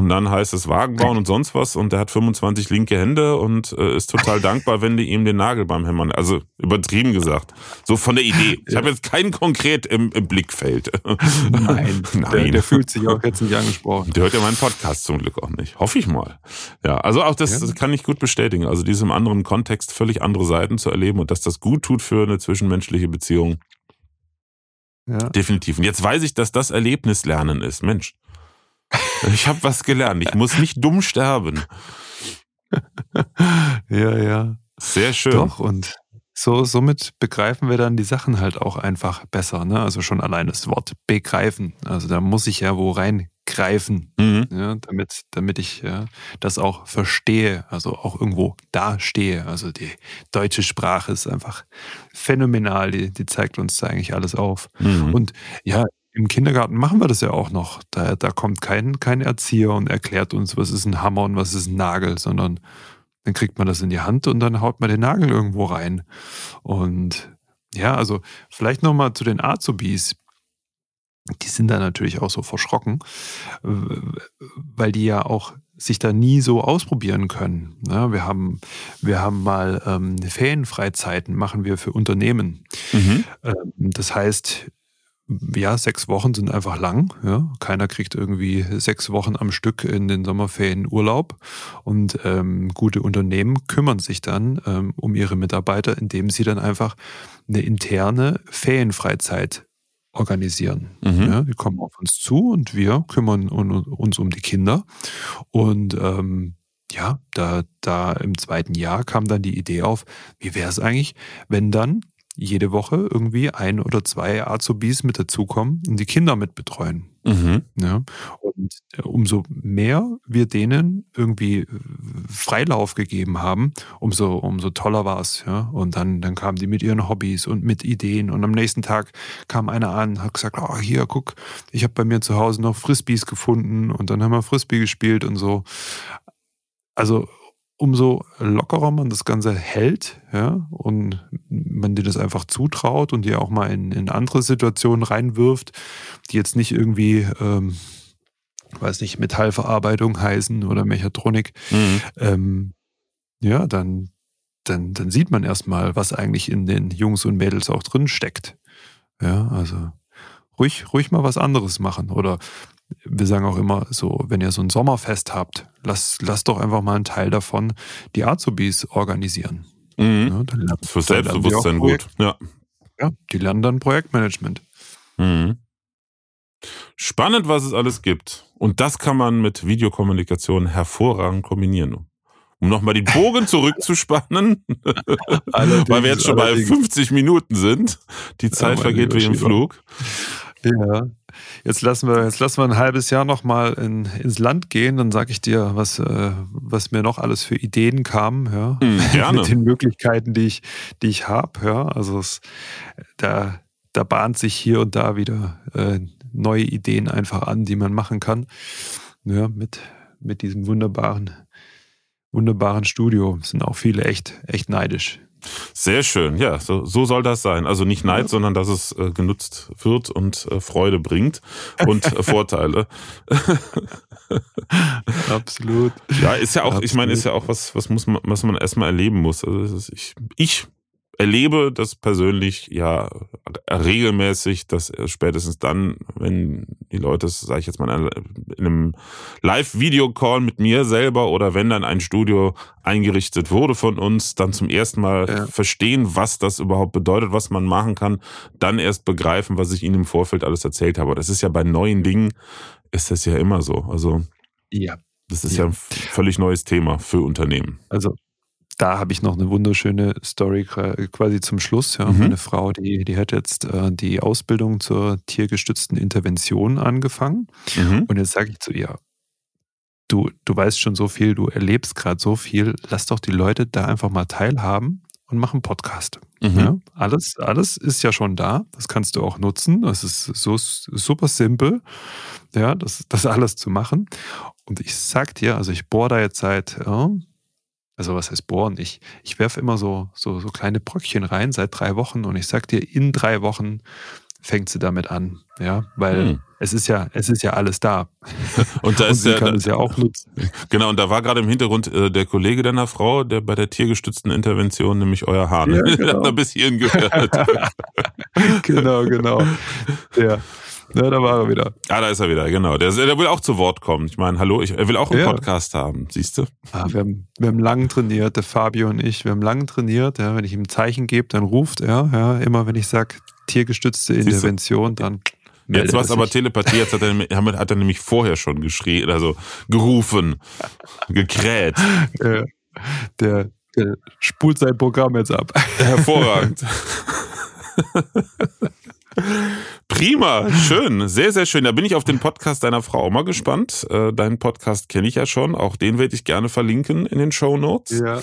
[SPEAKER 1] Und dann heißt es Wagen bauen und sonst was und der hat 25 linke Hände und äh, ist total *laughs* dankbar, wenn die ihm den Nagel beim Hämmern, also übertrieben gesagt, so von der Idee. Ich habe jetzt keinen konkret im, im Blickfeld. *laughs*
[SPEAKER 2] Nein, *laughs* Nein. Der, der, fühlt sich auch jetzt nicht angesprochen.
[SPEAKER 1] Der hört ja meinen Podcast zum Glück auch nicht. Hoffe ich mal. Ja, also auch das, ja. das kann ich gut bestätigen. Also diesem anderen Kontext völlig andere Seiten zu erleben und dass das gut tut für eine zwischenmenschliche Beziehung. Ja. Definitiv. Und jetzt weiß ich, dass das Erlebnislernen ist. Mensch. *laughs* Ich habe was gelernt. Ich muss nicht dumm sterben. *laughs*
[SPEAKER 2] ja, ja.
[SPEAKER 1] Sehr schön.
[SPEAKER 2] Doch, und so, somit begreifen wir dann die Sachen halt auch einfach besser. Ne? Also schon allein das Wort begreifen. Also da muss ich ja wo reingreifen, mhm. ja, damit, damit ich ja, das auch verstehe, also auch irgendwo dastehe. Also die deutsche Sprache ist einfach phänomenal, die, die zeigt uns da eigentlich alles auf. Mhm. Und ja, im Kindergarten machen wir das ja auch noch. Da, da kommt kein, kein Erzieher und erklärt uns, was ist ein Hammer und was ist ein Nagel, sondern dann kriegt man das in die Hand und dann haut man den Nagel irgendwo rein. Und ja, also vielleicht nochmal zu den Azubis. Die sind da natürlich auch so verschrocken, weil die ja auch sich da nie so ausprobieren können. Ja, wir, haben, wir haben mal ähm, Ferienfreizeiten, machen wir für Unternehmen. Mhm. Ähm, das heißt, ja, sechs Wochen sind einfach lang. Ja. Keiner kriegt irgendwie sechs Wochen am Stück in den Sommerferien Urlaub. Und ähm, gute Unternehmen kümmern sich dann ähm, um ihre Mitarbeiter, indem sie dann einfach eine interne Ferienfreizeit organisieren. Mhm. Ja, die kommen auf uns zu und wir kümmern uns um die Kinder. Und ähm, ja, da, da im zweiten Jahr kam dann die Idee auf, wie wäre es eigentlich, wenn dann jede Woche irgendwie ein oder zwei Azubis mit dazukommen und die Kinder mit betreuen. Mhm. Ja, und äh, umso mehr wir denen irgendwie äh, Freilauf gegeben haben, umso, umso toller war es. Ja? Und dann, dann kamen die mit ihren Hobbys und mit Ideen. Und am nächsten Tag kam einer an, hat gesagt, oh, hier, guck, ich habe bei mir zu Hause noch Frisbees gefunden und dann haben wir Frisbee gespielt und so. Also umso lockerer man das Ganze hält, ja, und man dir das einfach zutraut und dir auch mal in, in andere Situationen reinwirft, die jetzt nicht irgendwie, ähm, weiß nicht, Metallverarbeitung heißen oder Mechatronik, mhm. ähm, ja, dann, dann, dann sieht man erstmal, was eigentlich in den Jungs und Mädels auch drin steckt. Ja, also ruhig, ruhig mal was anderes machen. Oder wir sagen auch immer so, wenn ihr so ein Sommerfest habt, lasst, lasst doch einfach mal einen Teil davon die Azubis organisieren.
[SPEAKER 1] Mhm. Ja, lernen, Für Selbstbewusstsein gut. Ja.
[SPEAKER 2] ja, die lernen dann Projektmanagement. Mhm.
[SPEAKER 1] Spannend, was es alles gibt. Und das kann man mit Videokommunikation hervorragend kombinieren. Um nochmal den Bogen *laughs* zurückzuspannen, weil wir jetzt schon bei 50 Minuten sind. Die Zeit ja, vergeht wie im Flug.
[SPEAKER 2] Ja, Jetzt lassen wir, jetzt lassen wir ein halbes Jahr nochmal in, ins Land gehen, dann sage ich dir, was, äh, was mir noch alles für Ideen kamen, ja. Mhm, *laughs* gerne. Mit den Möglichkeiten, die ich, die ich habe. Ja. Also es, da, da bahnt sich hier und da wieder äh, neue Ideen einfach an, die man machen kann. Ja, mit, mit diesem wunderbaren, wunderbaren Studio. Sind auch viele echt, echt neidisch.
[SPEAKER 1] Sehr schön, ja, so, so soll das sein. Also nicht Neid, sondern dass es äh, genutzt wird und äh, Freude bringt und äh, Vorteile. *laughs*
[SPEAKER 2] Absolut.
[SPEAKER 1] Ja, ist ja auch, Absolut. ich meine, ist ja auch was, was muss man, was man erstmal erleben muss. Also ich, ich erlebe das persönlich ja regelmäßig, dass spätestens dann, wenn die Leute, sage ich jetzt mal, in einem Live-Video-Call mit mir selber oder wenn dann ein Studio eingerichtet wurde von uns, dann zum ersten Mal ja. verstehen, was das überhaupt bedeutet, was man machen kann, dann erst begreifen, was ich ihnen im Vorfeld alles erzählt habe. Das ist ja bei neuen Dingen, ist das ja immer so. Also
[SPEAKER 2] ja.
[SPEAKER 1] Das ist ja. ja ein völlig neues Thema für Unternehmen.
[SPEAKER 2] Also da habe ich noch eine wunderschöne Story quasi zum Schluss. Ja. Mhm. Meine Frau, die, die hat jetzt äh, die Ausbildung zur tiergestützten Intervention angefangen. Mhm. Und jetzt sage ich zu ihr, du, du weißt schon so viel, du erlebst gerade so viel, lass doch die Leute da einfach mal teilhaben und mach einen Podcast. Mhm. Ja, alles, alles ist ja schon da. Das kannst du auch nutzen. Das ist so super simpel, ja, das, das alles zu machen. Und ich sag dir, also ich bohre da jetzt seit ja, also was heißt bohren? Ich, ich werfe immer so, so, so kleine Bröckchen rein seit drei Wochen und ich sag dir, in drei Wochen fängt sie damit an. Ja, weil hm. es ist ja, es ist ja alles da. *laughs*
[SPEAKER 1] Und da ist
[SPEAKER 2] und
[SPEAKER 1] ja,
[SPEAKER 2] kann es ja auch nutzen.
[SPEAKER 1] Genau, und da war gerade im Hintergrund äh, der Kollege deiner Frau, der bei der tiergestützten Intervention, nämlich euer Hahn, ja, *laughs* genau. der hat ein bisschen gehört.
[SPEAKER 2] genau, genau. Ja. Ja, da war er wieder.
[SPEAKER 1] Ah, da ist er wieder, genau. Der, der will auch zu Wort kommen. Ich meine, hallo, ich, er will auch einen ja. Podcast haben, siehst du?
[SPEAKER 2] Ah, wir, haben, wir haben lang trainiert, der Fabio und ich. Wir haben lang trainiert. Ja, wenn ich ihm ein Zeichen gebe, dann ruft er. Ja, immer wenn ich sage, tiergestützte Intervention, dann.
[SPEAKER 1] Jetzt war es aber Telepathie, jetzt hat er, hat er nämlich vorher schon geschrien, also gerufen, gekräht. *laughs*
[SPEAKER 2] Ja, der, der spult sein Programm jetzt ab.
[SPEAKER 1] Hervorragend. *laughs* Prima, schön, sehr, sehr schön. Da bin ich auf den Podcast deiner Frau auch mal gespannt. Äh, deinen Podcast kenne ich ja schon, auch den werde ich gerne verlinken in den Show Notes.
[SPEAKER 2] Ja.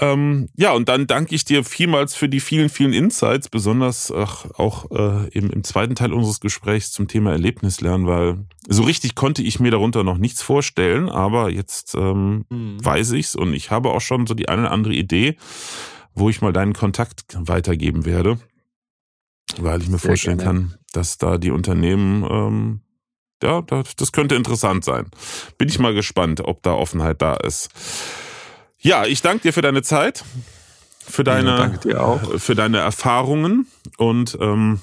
[SPEAKER 1] Ähm, ja, und dann danke ich dir vielmals für die vielen, vielen Insights, besonders ach, auch äh, im, im zweiten Teil unseres Gesprächs zum Thema Erlebnislernen, weil so richtig konnte ich mir darunter noch nichts vorstellen, aber jetzt ähm, mhm. weiß ich's und ich habe auch schon so die eine oder andere Idee, wo ich mal deinen Kontakt weitergeben werde weil ich mir Sehr vorstellen gerne. kann, dass da die Unternehmen, ähm, ja, das, das könnte interessant sein. Bin ich mal gespannt, ob da Offenheit da ist. Ja, ich danke dir für deine Zeit, für deine,
[SPEAKER 2] ja,
[SPEAKER 1] für deine Erfahrungen und ähm,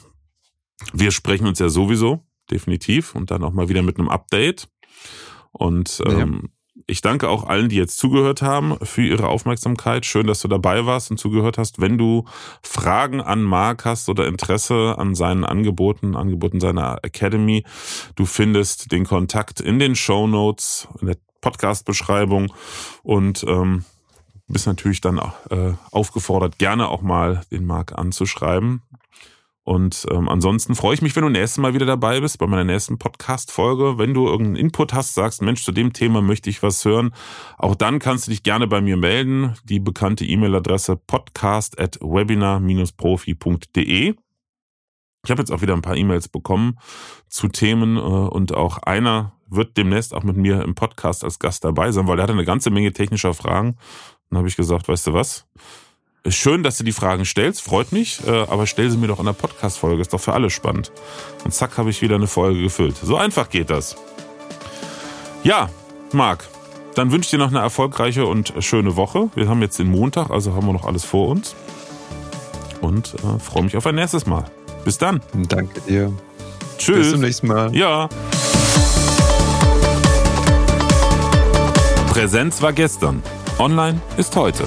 [SPEAKER 1] wir sprechen uns ja sowieso, definitiv, und dann auch mal wieder mit einem Update. Und ähm, ich danke auch allen, die jetzt zugehört haben, für ihre Aufmerksamkeit. Schön, dass du dabei warst und zugehört hast. Wenn du Fragen an Marc hast oder Interesse an seinen Angeboten, Angeboten seiner Academy, du findest den Kontakt in den Show Notes, in der Podcast-Beschreibung und ähm, bist natürlich dann äh, aufgefordert, gerne auch mal den Marc anzuschreiben. Und ähm, ansonsten freue ich mich, wenn du nächstes Mal wieder dabei bist bei meiner nächsten Podcast-Folge. Wenn du irgendeinen Input hast, sagst, Mensch, zu dem Thema möchte ich was hören, auch dann kannst du dich gerne bei mir melden. Die bekannte E-Mail-Adresse podcast at webinar-profi.de. Ich habe jetzt auch wieder ein paar E-Mails bekommen zu Themen äh, und auch einer wird demnächst auch mit mir im Podcast als Gast dabei sein, weil er hatte eine ganze Menge technischer Fragen. Dann habe ich gesagt, weißt du was? Schön, dass du die Fragen stellst, freut mich, äh, aber stell sie mir doch in der Podcast-Folge, ist doch für alle spannend. Und zack, habe ich wieder eine Folge gefüllt. So einfach geht das. Ja, Marc, dann wünsche ich dir noch eine erfolgreiche und schöne Woche. Wir haben jetzt den Montag, also haben wir noch alles vor uns. Und äh, freue mich auf ein nächstes Mal. Bis dann.
[SPEAKER 2] Danke dir.
[SPEAKER 1] Tschüss.
[SPEAKER 2] Bis zum nächsten Mal.
[SPEAKER 1] Ja. Präsenz war gestern. Online ist heute.